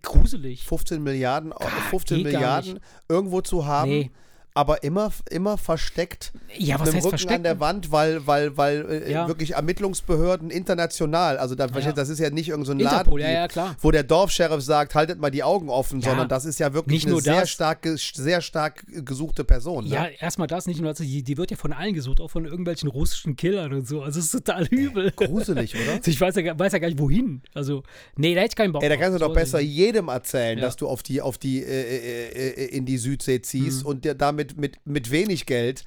gruselig. 15 Milliarden, 15 Milliarden irgendwo zu haben. Nee aber immer, immer versteckt ja, was mit dem Rücken versteckt? an der Wand, weil, weil, weil äh, ja. wirklich Ermittlungsbehörden international, also da, ja. das ist ja nicht irgendein so Laden, ja, die, wo der Dorfscheriff sagt, haltet mal die Augen offen, sondern das ist ja wirklich nicht eine sehr stark, sehr stark gesuchte Person. Ne? Ja, erstmal das, nicht nur das, die, die, wird ja von allen gesucht, auch von irgendwelchen russischen Killern und so, also es ist total übel. Äh, gruselig, oder? ich weiß ja, weiß ja gar nicht, wohin. Also, nee, da hätte ich keinen Bock Ey, da kannst du doch besser jedem erzählen, dass du auf die, auf die, äh, äh, äh in die Südsee ziehst mhm. und dir damit mit, mit wem wenig Geld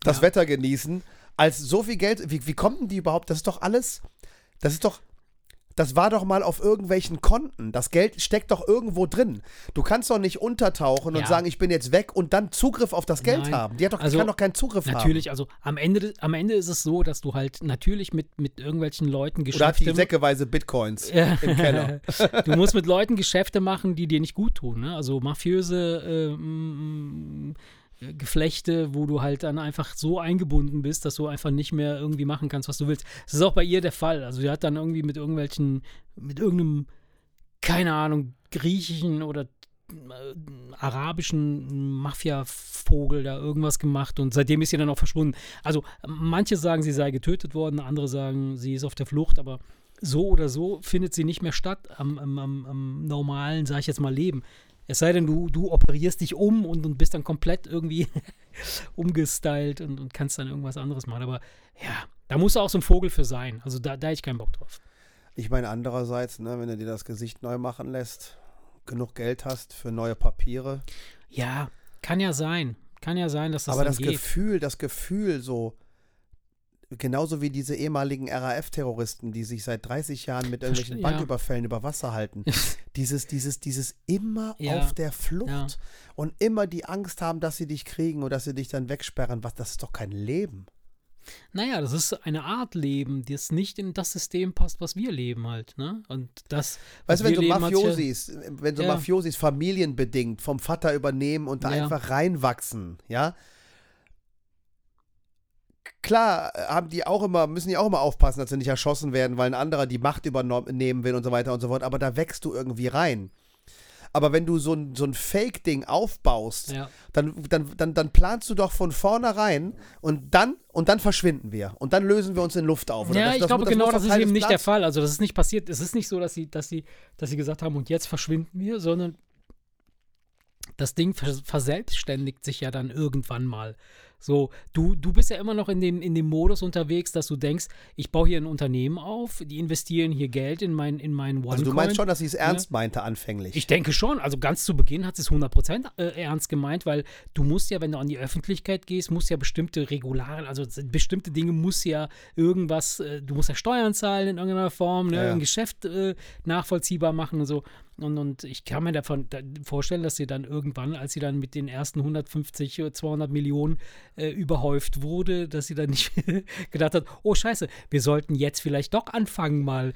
das ja. Wetter genießen, als so viel Geld. Wie, wie kommt denn die überhaupt? Das ist doch alles. Das ist doch. Das war doch mal auf irgendwelchen Konten. Das Geld steckt doch irgendwo drin. Du kannst doch nicht untertauchen ja. und sagen, ich bin jetzt weg und dann Zugriff auf das Geld Nein. haben. Die, hat doch, also, kann doch keinen Zugriff natürlich, haben. Natürlich, also am Ende, am Ende ist es so, dass du halt natürlich mit, mit irgendwelchen Leuten Geschäfte... Oder hat die säckeweise Bitcoins ja. im Keller. du musst mit Leuten Geschäfte machen, die dir nicht gut tun. Ne? Also mafiöse... Äh, Geflechte, wo du halt dann einfach so eingebunden bist, dass du einfach nicht mehr irgendwie machen kannst, was du willst. Das ist auch bei ihr der Fall. Also sie hat dann irgendwie mit irgendwelchen, mit irgendeinem, keine Ahnung, griechischen oder äh, arabischen Mafia-Vogel da irgendwas gemacht und seitdem ist sie dann auch verschwunden. Also manche sagen, sie sei getötet worden, andere sagen, sie ist auf der Flucht, aber so oder so findet sie nicht mehr statt am, am, am normalen, sag ich jetzt mal, Leben. Es sei denn, du, du operierst dich um und, und bist dann komplett irgendwie umgestylt und, und kannst dann irgendwas anderes machen. Aber ja, da muss auch so ein Vogel für sein. Also da, da hätte ich keinen Bock drauf. Ich meine, andererseits, ne, wenn du dir das Gesicht neu machen lässt, genug Geld hast für neue Papiere. Ja, kann ja sein. Kann ja sein, dass das Aber das geht. Gefühl, das Gefühl so, genauso wie diese ehemaligen RAF-Terroristen, die sich seit 30 Jahren mit irgendwelchen ja. Banküberfällen über Wasser halten. dieses, dieses, dieses immer ja. auf der Flucht ja. und immer die Angst haben, dass sie dich kriegen oder dass sie dich dann wegsperren. Was, das ist doch kein Leben. Naja, das ist eine Art Leben, das nicht in das System passt, was wir leben halt, ne? Und das. Weißt du, wenn so Mafiosis, ja, wenn so ja. Mafiosis familienbedingt vom Vater übernehmen und da ja. einfach reinwachsen, ja? Klar haben die auch immer, müssen die auch immer aufpassen, dass sie nicht erschossen werden, weil ein anderer die Macht übernehmen will und so weiter und so fort, aber da wächst du irgendwie rein. Aber wenn du so ein, so ein Fake-Ding aufbaust, ja. dann, dann, dann, dann planst du doch von vornherein und dann, und dann verschwinden wir. Und dann lösen wir uns in Luft auf. Oder ja, das, ich das, glaube, das genau das ist eben nicht Platz. der Fall. Also, das ist nicht passiert. Es ist nicht so, dass sie, dass sie, dass sie gesagt haben, und jetzt verschwinden wir, sondern das Ding verselbstständigt sich ja dann irgendwann mal. So, du, du bist ja immer noch in dem, in dem Modus unterwegs, dass du denkst, ich baue hier ein Unternehmen auf, die investieren hier Geld in mein, in meinen OneCoin. Also du meinst schon, dass sie es ernst ja. meinte anfänglich? Ich denke schon. Also ganz zu Beginn hat sie es 100% äh, ernst gemeint, weil du musst ja, wenn du an die Öffentlichkeit gehst, musst ja bestimmte Regularien, also bestimmte Dinge muss ja irgendwas, äh, du musst ja Steuern zahlen in irgendeiner Form, ne, ja, ja. ein Geschäft äh, nachvollziehbar machen und so. Und, und ich kann mir davon da vorstellen, dass sie dann irgendwann, als sie dann mit den ersten 150, 200 Millionen äh, überhäuft wurde, dass sie dann nicht gedacht hat, oh scheiße, wir sollten jetzt vielleicht doch anfangen mal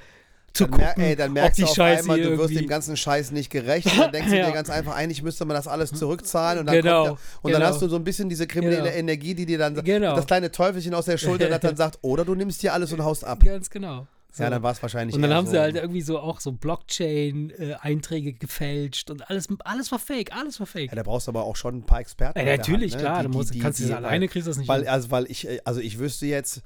zu dann gucken, ey, dann merkst du auf Scheiße einmal, du wirst dem ganzen Scheiß nicht gerecht. Und dann denkst du ja. dir ganz einfach, eigentlich müsste man das alles zurückzahlen. Und dann, genau, der, und genau. dann hast du so ein bisschen diese kriminelle genau. Energie, die dir dann genau. das kleine Teufelchen aus der Schulter dann sagt, oder du nimmst dir alles und haust ab. Ganz genau. So. Ja, dann war es wahrscheinlich. Und dann haben so sie halt irgendwie so auch so Blockchain-Einträge gefälscht und alles, alles war fake, alles war fake. Ja, da brauchst du aber auch schon ein paar Experten. Ja, natürlich, Hand, ne? klar. Die, du musst, die, kannst die, alleine kriegst du das nicht. Weil, also, weil ich, also ich wüsste jetzt,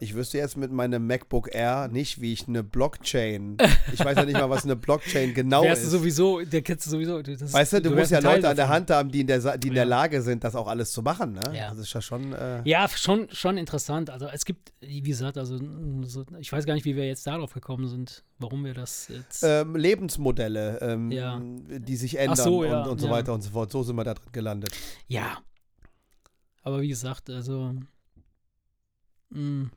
ich wüsste jetzt mit meinem MacBook Air nicht, wie ich eine Blockchain. Ich weiß ja nicht mal, was eine Blockchain genau Wärst ist. Du sowieso, der kennst du sowieso. Das, weißt du, du, du musst ja Leute an der Hand haben, die in der, die in der Lage sind, das auch alles zu machen. Ne? Ja. Das ist ja schon. Äh ja, schon, schon interessant. Also es gibt, wie gesagt, also so, ich weiß gar nicht, wie wir jetzt darauf gekommen sind, warum wir das jetzt. Ähm, Lebensmodelle, ähm, ja. die sich ändern so, ja, und, und, so weiter und so fort. So sind wir da drin gelandet. Ja. Aber wie gesagt, also. Mh, mm,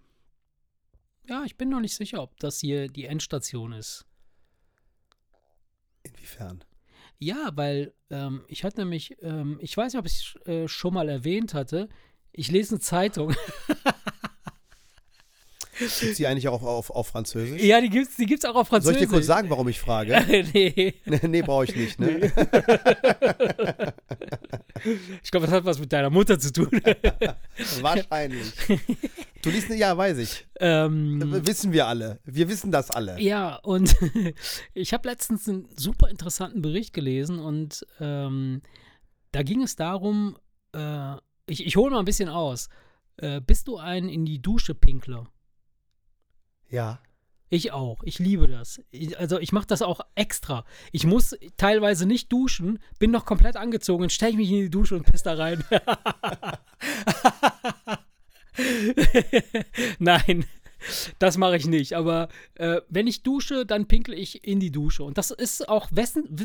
ja, ich bin noch nicht sicher, ob das hier die Endstation ist. Inwiefern? Ja, weil ähm, ich hatte nämlich, ähm, ich weiß nicht, ob ich es äh, schon mal erwähnt hatte, ich lese eine Zeitung. Gibt es die eigentlich auch auf, auf, Französisch? Ja, die gibt es die gibt's auch auf Französisch. Soll ich dir kurz sagen, warum ich frage? nee. nee, brauche ich nicht, ne? Nee. ich glaube, das hat was mit deiner Mutter zu tun. Wahrscheinlich. Du liest, ja, weiß ich. Ähm, wissen wir alle. Wir wissen das alle. Ja, und ich habe letztens einen super interessanten Bericht gelesen und ähm, da ging es darum, äh, ich, ich hole mal ein bisschen aus. Äh, bist du ein in die Dusche Pinkler? Ja. Ich auch. Ich liebe das. Ich, also ich mache das auch extra. Ich muss teilweise nicht duschen, bin noch komplett angezogen stelle mich in die Dusche und piss da rein. Nein, das mache ich nicht. Aber äh, wenn ich dusche, dann pinkel ich in die Dusche. Und das ist auch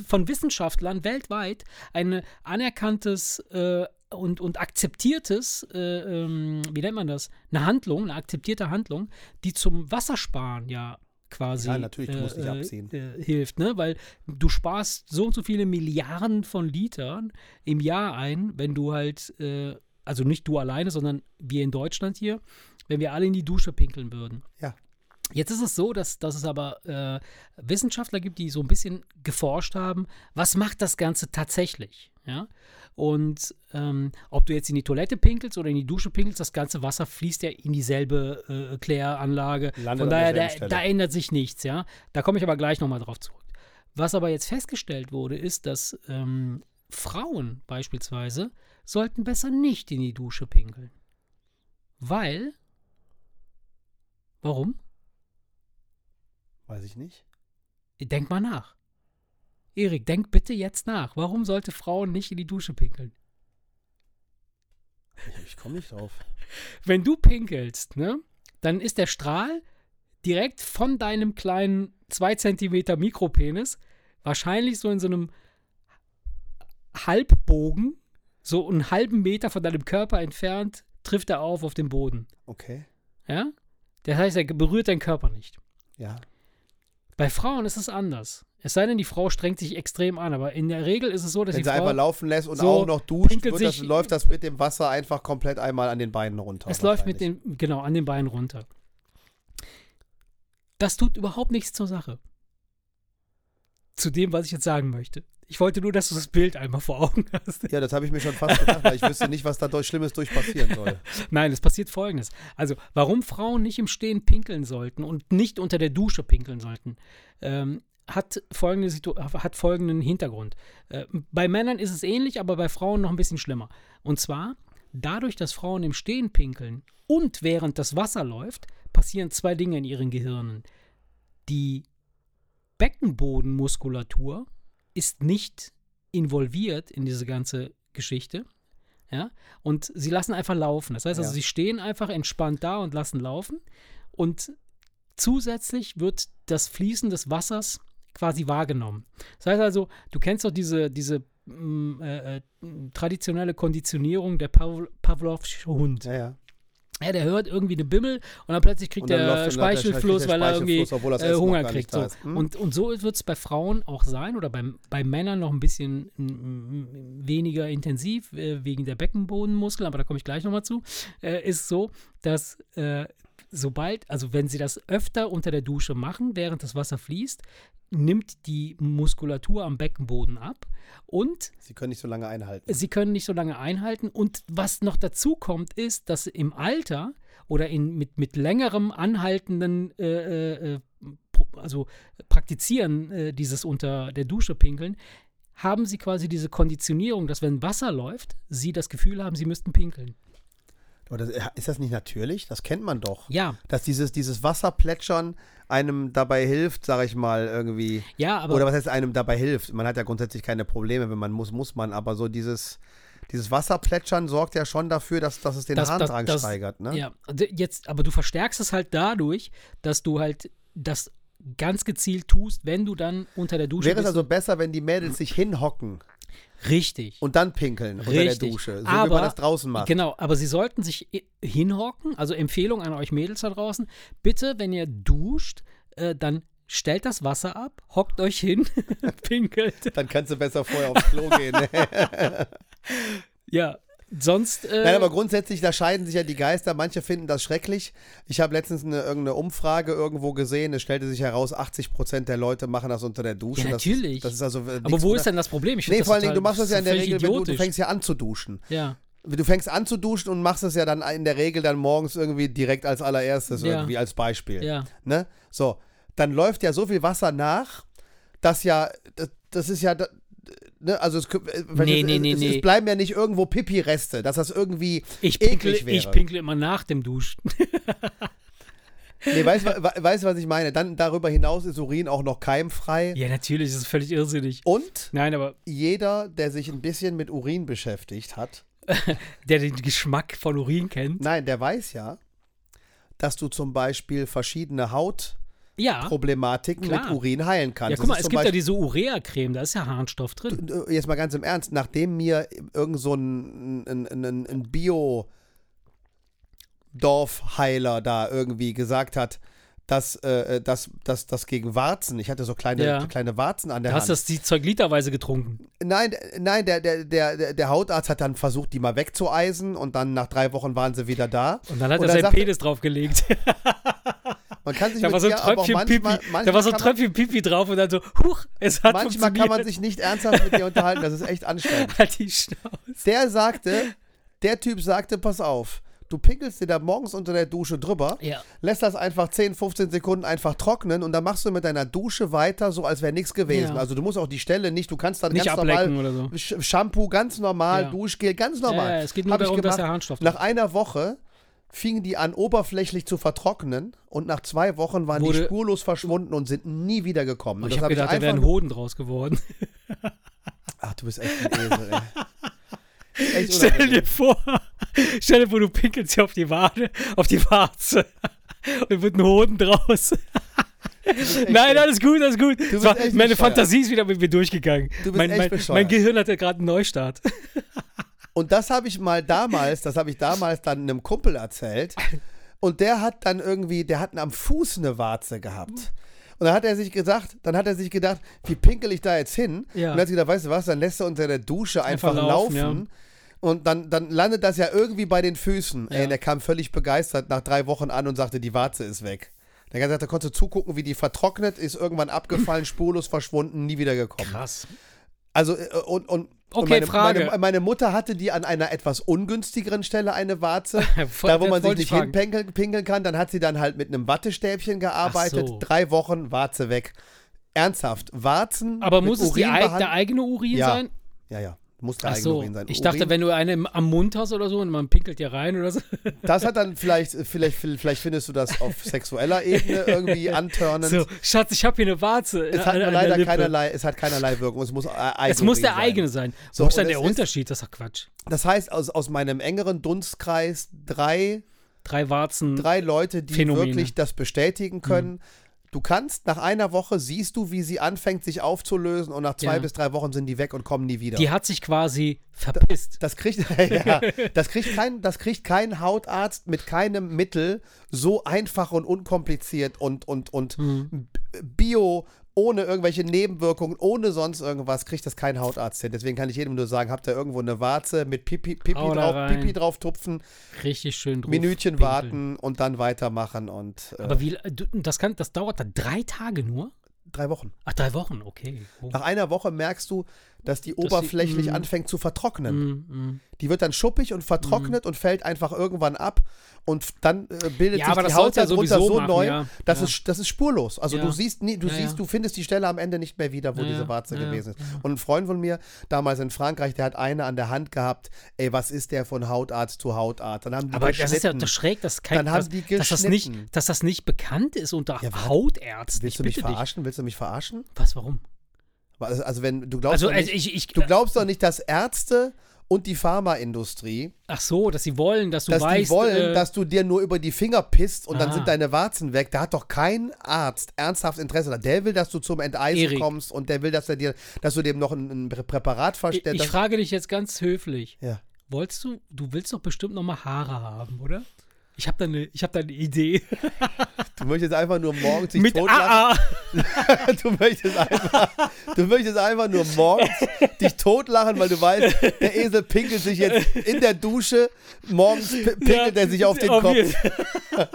von Wissenschaftlern weltweit ein anerkanntes äh, und, und akzeptiertes, äh, ähm, wie nennt man das? Eine Handlung, eine akzeptierte Handlung, die zum Wassersparen ja quasi ja, natürlich, du musst äh, abziehen. Äh, hilft, ne? Weil du sparst so und so viele Milliarden von Litern im Jahr ein, wenn du halt, äh, also nicht du alleine, sondern wir in Deutschland hier, wenn wir alle in die Dusche pinkeln würden. Ja. Jetzt ist es so, dass, dass es aber äh, Wissenschaftler gibt, die so ein bisschen geforscht haben, was macht das Ganze tatsächlich? Ja? Und ähm, ob du jetzt in die Toilette pinkelst oder in die Dusche pinkelst, das ganze Wasser fließt ja in dieselbe äh, Kläranlage. Landet Von daher, da, da, ändert sich nichts, ja. Da komme ich aber gleich nochmal drauf zurück. Was aber jetzt festgestellt wurde, ist, dass ähm, Frauen beispielsweise sollten besser nicht in die Dusche pinkeln. Weil. Warum? Weiß ich nicht. Denk mal nach. Erik, denk bitte jetzt nach. Warum sollte Frauen nicht in die Dusche pinkeln? Ich, ich komme nicht drauf. Wenn du pinkelst, ne, dann ist der Strahl direkt von deinem kleinen 2 cm Mikropenis wahrscheinlich so in so einem Halbbogen, so einen halben Meter von deinem Körper entfernt, trifft er auf auf den Boden. Okay. Ja? Das heißt, er berührt deinen Körper nicht. Ja. Bei Frauen ist es anders. Es sei denn, die Frau strengt sich extrem an, aber in der Regel ist es so, dass Wenn die sie Frau einfach laufen lässt und so auch noch duscht, wird das, läuft das mit dem Wasser einfach komplett einmal an den Beinen runter. Es läuft mit den, genau, an den Beinen runter. Das tut überhaupt nichts zur Sache. Zu dem, was ich jetzt sagen möchte. Ich wollte nur, dass du das Bild einmal vor Augen hast. Ja, das habe ich mir schon fast gedacht, weil ich wüsste nicht, was da durch Schlimmes durch passieren soll. Nein, es passiert folgendes. Also, warum Frauen nicht im Stehen pinkeln sollten und nicht unter der Dusche pinkeln sollten, ähm, hat, folgende Situ hat folgenden Hintergrund. Äh, bei Männern ist es ähnlich, aber bei Frauen noch ein bisschen schlimmer. Und zwar, dadurch, dass Frauen im Stehen pinkeln und während das Wasser läuft, passieren zwei Dinge in ihren Gehirnen. Die Beckenbodenmuskulatur ist nicht involviert in diese ganze Geschichte. Ja, und sie lassen einfach laufen. Das heißt also, Ja. sie stehen einfach entspannt da und lassen laufen. Und zusätzlich wird das Fließen des Wassers quasi wahrgenommen. Das heißt also, du kennst doch diese, diese mm, äh, äh, traditionelle Konditionierung der Pav Pavlovsche Hund. Ja, ja. Ja, der hört irgendwie eine Bimmel und dann plötzlich kriegt dann der Speichelfluss, der weil er irgendwie Speichelfluss, äh, Hunger kriegt. So. Hm? Und, und so wird es bei Frauen auch sein oder beim, bei Männern noch ein bisschen weniger intensiv äh, wegen der Beckenbodenmuskeln, aber da komme ich gleich nochmal zu, äh, ist so, dass äh, sobald, also wenn sie das öfter unter der Dusche machen, während das Wasser fließt, nimmt die Muskulatur am Beckenboden ab und Sie können nicht so lange einhalten. sie können nicht so lange einhalten. Und was noch dazu kommt, ist, dass im Alter oder in, mit, mit längerem anhaltenden, äh, äh, pro- also Praktizieren äh, dieses unter der Dusche pinkeln, haben sie quasi diese Konditionierung, dass wenn Wasser läuft, sie das Gefühl haben, sie müssten pinkeln. Aber das, ist das nicht natürlich? Das kennt man doch. Ja, Dass dieses, dieses Wasserplätschern einem dabei hilft, sage ich mal, irgendwie. ja, aber Oder was heißt einem dabei hilft? Man hat ja grundsätzlich keine Probleme, wenn man muss, muss man. Aber so dieses, dieses Wasserplätschern sorgt ja schon dafür, dass, dass es den Das- Harndrang das- steigert. Ne? Ja, d- jetzt, aber du verstärkst es halt dadurch, dass du halt das ganz gezielt tust, wenn du dann unter der Dusche Wäre es bist. also besser, wenn die Mädels sich hinhocken Richtig. und dann pinkeln unter der Richtig. Dusche, so Aber- wie man das draußen macht. Genau, aber sie sollten sich i- hinhocken. Also Empfehlung an euch Mädels da draußen. Bitte, wenn ihr duscht, äh, dann stellt das Wasser ab, hockt euch hin, pinkelt. Dann kannst du besser vorher aufs Klo gehen. Ja, sonst. Äh, Nein, aber grundsätzlich, da scheiden sich ja die Geister. Manche finden das schrecklich. Ich habe letztens eine, irgendeine Umfrage irgendwo gesehen. Es stellte sich heraus, 80 Prozent der Leute machen das unter der Dusche. Ja, natürlich. Das, das ist also äh, aber wo ist denn das Problem? Ich Nee, vor allen Dingen, du machst das ja in der Regel, wenn du, du fängst ja an zu duschen. Ja, Du fängst an zu duschen und machst es ja dann in der Regel dann morgens irgendwie direkt als allererstes Ja. irgendwie als Beispiel. ja. Ne? So, dann läuft ja so viel Wasser nach, dass ja, das, das ist ja, ne, also es, äh, Nee, es, nee, nee, es, es bleiben ja nicht irgendwo Pipi-Reste, dass das irgendwie Ich pinkle, eklig wäre. ich pinkle immer nach dem Duschen. Nee, weißt du, weißt, du, was ich meine? Dann darüber hinaus ist Urin auch noch keimfrei. ja, natürlich, das ist völlig irrsinnig. Und Nein, aber jeder, der sich ein bisschen mit Urin beschäftigt hat, der den Geschmack von Urin kennt. nein, der weiß ja, dass du zum Beispiel verschiedene Hautproblematiken Ja, klar. mit Urin heilen kannst. Ja, guck mal, es gibt ja Beispiel- diese Urea-Creme, da ist ja Harnstoff drin. äh, jetzt mal ganz im Ernst, nachdem mir irgend so ein, ein, ein, ein Bio Dorfheiler da irgendwie gesagt hat, dass äh, das, das, das gegen Warzen, ich hatte so kleine, Ja. kleine Warzen an der Du hast Hand. das die Zeug literweise getrunken. Nein, nein, der, der, der, der- Hautarzt hat dann versucht, die mal wegzueisen und dann nach drei Wochen waren sie wieder da. Und dann hat Und er dann sein sagte- Penis draufgelegt. Man kann sich Da mit war so ein auch Tröpfchen Pipi. manchmal, Da manchmal, war so ein man, Tröpfchen Pipi drauf und dann so, huch, es hat manchmal kann man sich nicht ernsthaft mit ihr unterhalten, das ist echt anstrengend. Halt die Schnauze. Der sagte, der Typ sagte, pass auf, du pinkelst dir da morgens unter der Dusche drüber, Ja. lässt das einfach 10, 15 Sekunden einfach trocknen und dann machst du mit deiner Dusche weiter, so als wäre nichts gewesen. Ja. Also du musst auch die Stelle nicht, du kannst dann Nicht ganz normal oder so. Shampoo ganz normal, Ja. Duschgel ganz normal. Ja, es geht nur Hab darum, dass der Harnstoff Nach einer Woche fingen die an, oberflächlich zu vertrocknen und nach zwei Wochen waren die Wurde- spurlos verschwunden und sind nie wieder gekommen. Und Ich habe hab gedacht, da wäre ein einfach- Hoden draus geworden. Ach, du bist echt ein Esel, ey. Stell dir vor, stell dir vor, du pinkelst hier auf die Wade, auf die Warze. Und wird ein Hoden draus. Nein, alles gut, alles gut. Meine. Fantasie ist wieder mit mir durchgegangen. Du bist mein, echt mein, bescheuert. mein Gehirn hatte gerade einen Neustart. Und das habe ich mal damals, das habe ich damals dann einem Kumpel erzählt. Und der hat dann irgendwie, der hat am Fuß eine Warze gehabt. Und dann hat er sich gesagt, dann hat er sich gedacht, wie pinkel ich da jetzt hin? Ja. Und dann hat sich gedacht, weißt du was, dann lässt er unter der Dusche einfach, Einfach laufen. laufen, ja. Und dann, dann landet das ja irgendwie bei den Füßen. Ja. Ey, der kam völlig begeistert nach drei Wochen an und sagte, die Warze ist weg. Der hat gesagt, da konntest du zugucken, wie die vertrocknet, ist irgendwann abgefallen, spurlos verschwunden, nie wieder gekommen. Krass. Also, äh, und, und Okay, meine, Frage. Meine, meine Mutter hatte die an einer etwas ungünstigeren Stelle eine Warze. Voll- da, wo man sich nicht hinpinkeln pinkeln kann. Dann hat sie dann halt mit einem Wattestäbchen gearbeitet. so. Drei Wochen, Warze weg. Ernsthaft, Warzen. Aber muss es die Urin behand- der eigene Urin Ja. sein? Ja, ja. Muss der eigene so. Urin sein. Ich dachte, Urin, wenn du eine am Mund hast oder so und man pinkelt dir rein oder so. Das hat dann vielleicht, vielleicht, vielleicht findest du das auf sexueller Ebene irgendwie antörnend. So, Schatz, ich habe hier eine Warze. Es hat leider keinerlei, es hat keinerlei Wirkung. Es muss, äh, Es muss der Eigenurin eigene sein. So, Wo ist dann der Unterschied? Das ist doch Quatsch. Das heißt, aus, aus meinem engeren Dunstkreis drei, Drei Warzen. drei Leute, die Phänomene. wirklich das bestätigen können. Du kannst, nach einer Woche siehst du, wie sie anfängt, sich aufzulösen und nach zwei Ja. bis drei Wochen sind die weg und kommen nie wieder. Die hat sich quasi verpisst. Das kriegt, ja, das, kriegt kein, das kriegt kein Hautarzt mit keinem Mittel so einfach und unkompliziert und, und, und Mhm. bio, ohne irgendwelche Nebenwirkungen, ohne sonst irgendwas, kriegt das kein Hautarzt hin. Deswegen kann ich jedem nur sagen, habt ihr irgendwo eine Warze mit Pipi, Pipi, Hau drauf. Pipi drauf tupfen, Richtig schön drauf. Minütchen pinkeln. warten und dann weitermachen und äh, Aber wie, das, kann, das dauert dann drei Tage nur? drei Wochen. Ach, drei Wochen, okay. Oh. Nach einer Woche merkst du, dass die oberflächlich mm. anfängt zu vertrocknen. Mm, mm. Die wird dann schuppig und vertrocknet und fällt einfach irgendwann ab und dann äh, bildet Ja, sich die Haut darunter so machen, neu, ja. dass Ja. es das ist spurlos. Also du siehst nie, du siehst, du findest die Stelle am Ende nicht mehr wieder, wo diese. Warze gewesen ist. Und ein Freund von mir, damals in Frankreich, der hat eine an der Hand gehabt, ey, was ist der von Hautarzt zu Hautarzt? Dann haben die Aber das ist ja das schräg, dass, kein, Dann haben dass, die dass, das nicht, dass das nicht bekannt ist unter? Hautärzten. Willst du mich dich. verarschen? Willst du mich verarschen? Was, warum? Also, also wenn du glaubst Also, doch also nicht, ich, ich, du glaubst doch nicht, dass Ärzte und die Pharmaindustrie ach so, dass sie wollen, dass du dass weißt, die wollen, äh, dass du dir nur über die Finger pisst und dann Ah. sind deine Warzen weg. Da hat doch kein Arzt ernsthaft Interesse daran. Der will, dass du zum Enteisen Erik. kommst und der will, dass er dir, dass du dem noch ein, ein Präparat ich, verstellst. ich frage dich jetzt ganz höflich. ja. Wolltest du, du willst doch bestimmt noch mal Haare haben, oder? Ich habe da eine ich hab da eine Idee. Du möchtest einfach nur morgens dich Mit totlachen. AA. Du möchtest einfach, du möchtest einfach nur morgens dich totlachen, weil du weißt, der Esel pinkelt sich jetzt in der Dusche, morgens pi- pinkelt er sich auf den Auf Kopf. jeden-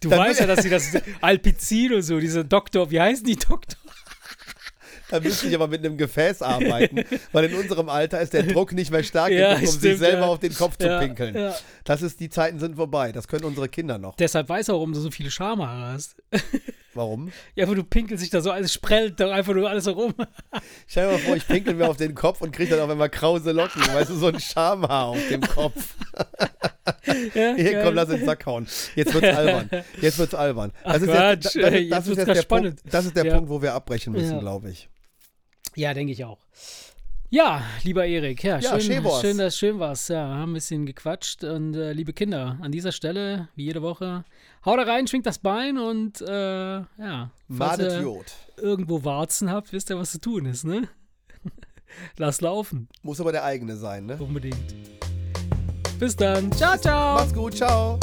Du Dann- weißt ja, dass sie das Alpizin und so, diese Doktor, wie heißen die Doktor? Da müsste ich aber mit einem Gefäß arbeiten, weil in unserem Alter ist der Druck nicht mehr stark Ja, genug, um sich stimmt, selber ja. auf den Kopf zu Ja, pinkeln. Das ist, die Zeiten sind vorbei. Das können unsere Kinder noch. Deshalb weiß er, warum du so viele Schamhaare hast. Warum? Ja, aber du pinkelst sich da so alles, sprellt doch einfach nur alles so rum. Stell dir mal vor, ich pinkel mir auf den Kopf und kriege dann auf einmal krause Locken. Weißt du, so ein Schamhaar auf dem Kopf. Ja, Hier, komm, lass den Sack hauen. Jetzt wird's albern. Jetzt wird's albern. Ach Das ist Quatsch, jetzt, das, das, jetzt das ist wird's jetzt grad der spannend. Punkt, das ist der Ja. Punkt, wo wir abbrechen müssen, Ja. glaube ich. Ja, denke ich auch. Ja, lieber Erik, ja, Ja, schön, schön war's. schön, dass schön war's. Ja, haben ein bisschen gequatscht und äh, liebe Kinder, an dieser Stelle, wie jede Woche, haut da rein, schwingt das Bein und äh, ja, falls ihr Jod. irgendwo Warzen habt, wisst ihr, was zu tun ist, ne? Lass laufen, Muss aber der eigene sein, ne? unbedingt. Bis dann. Ciao, ciao. Macht's gut, ciao.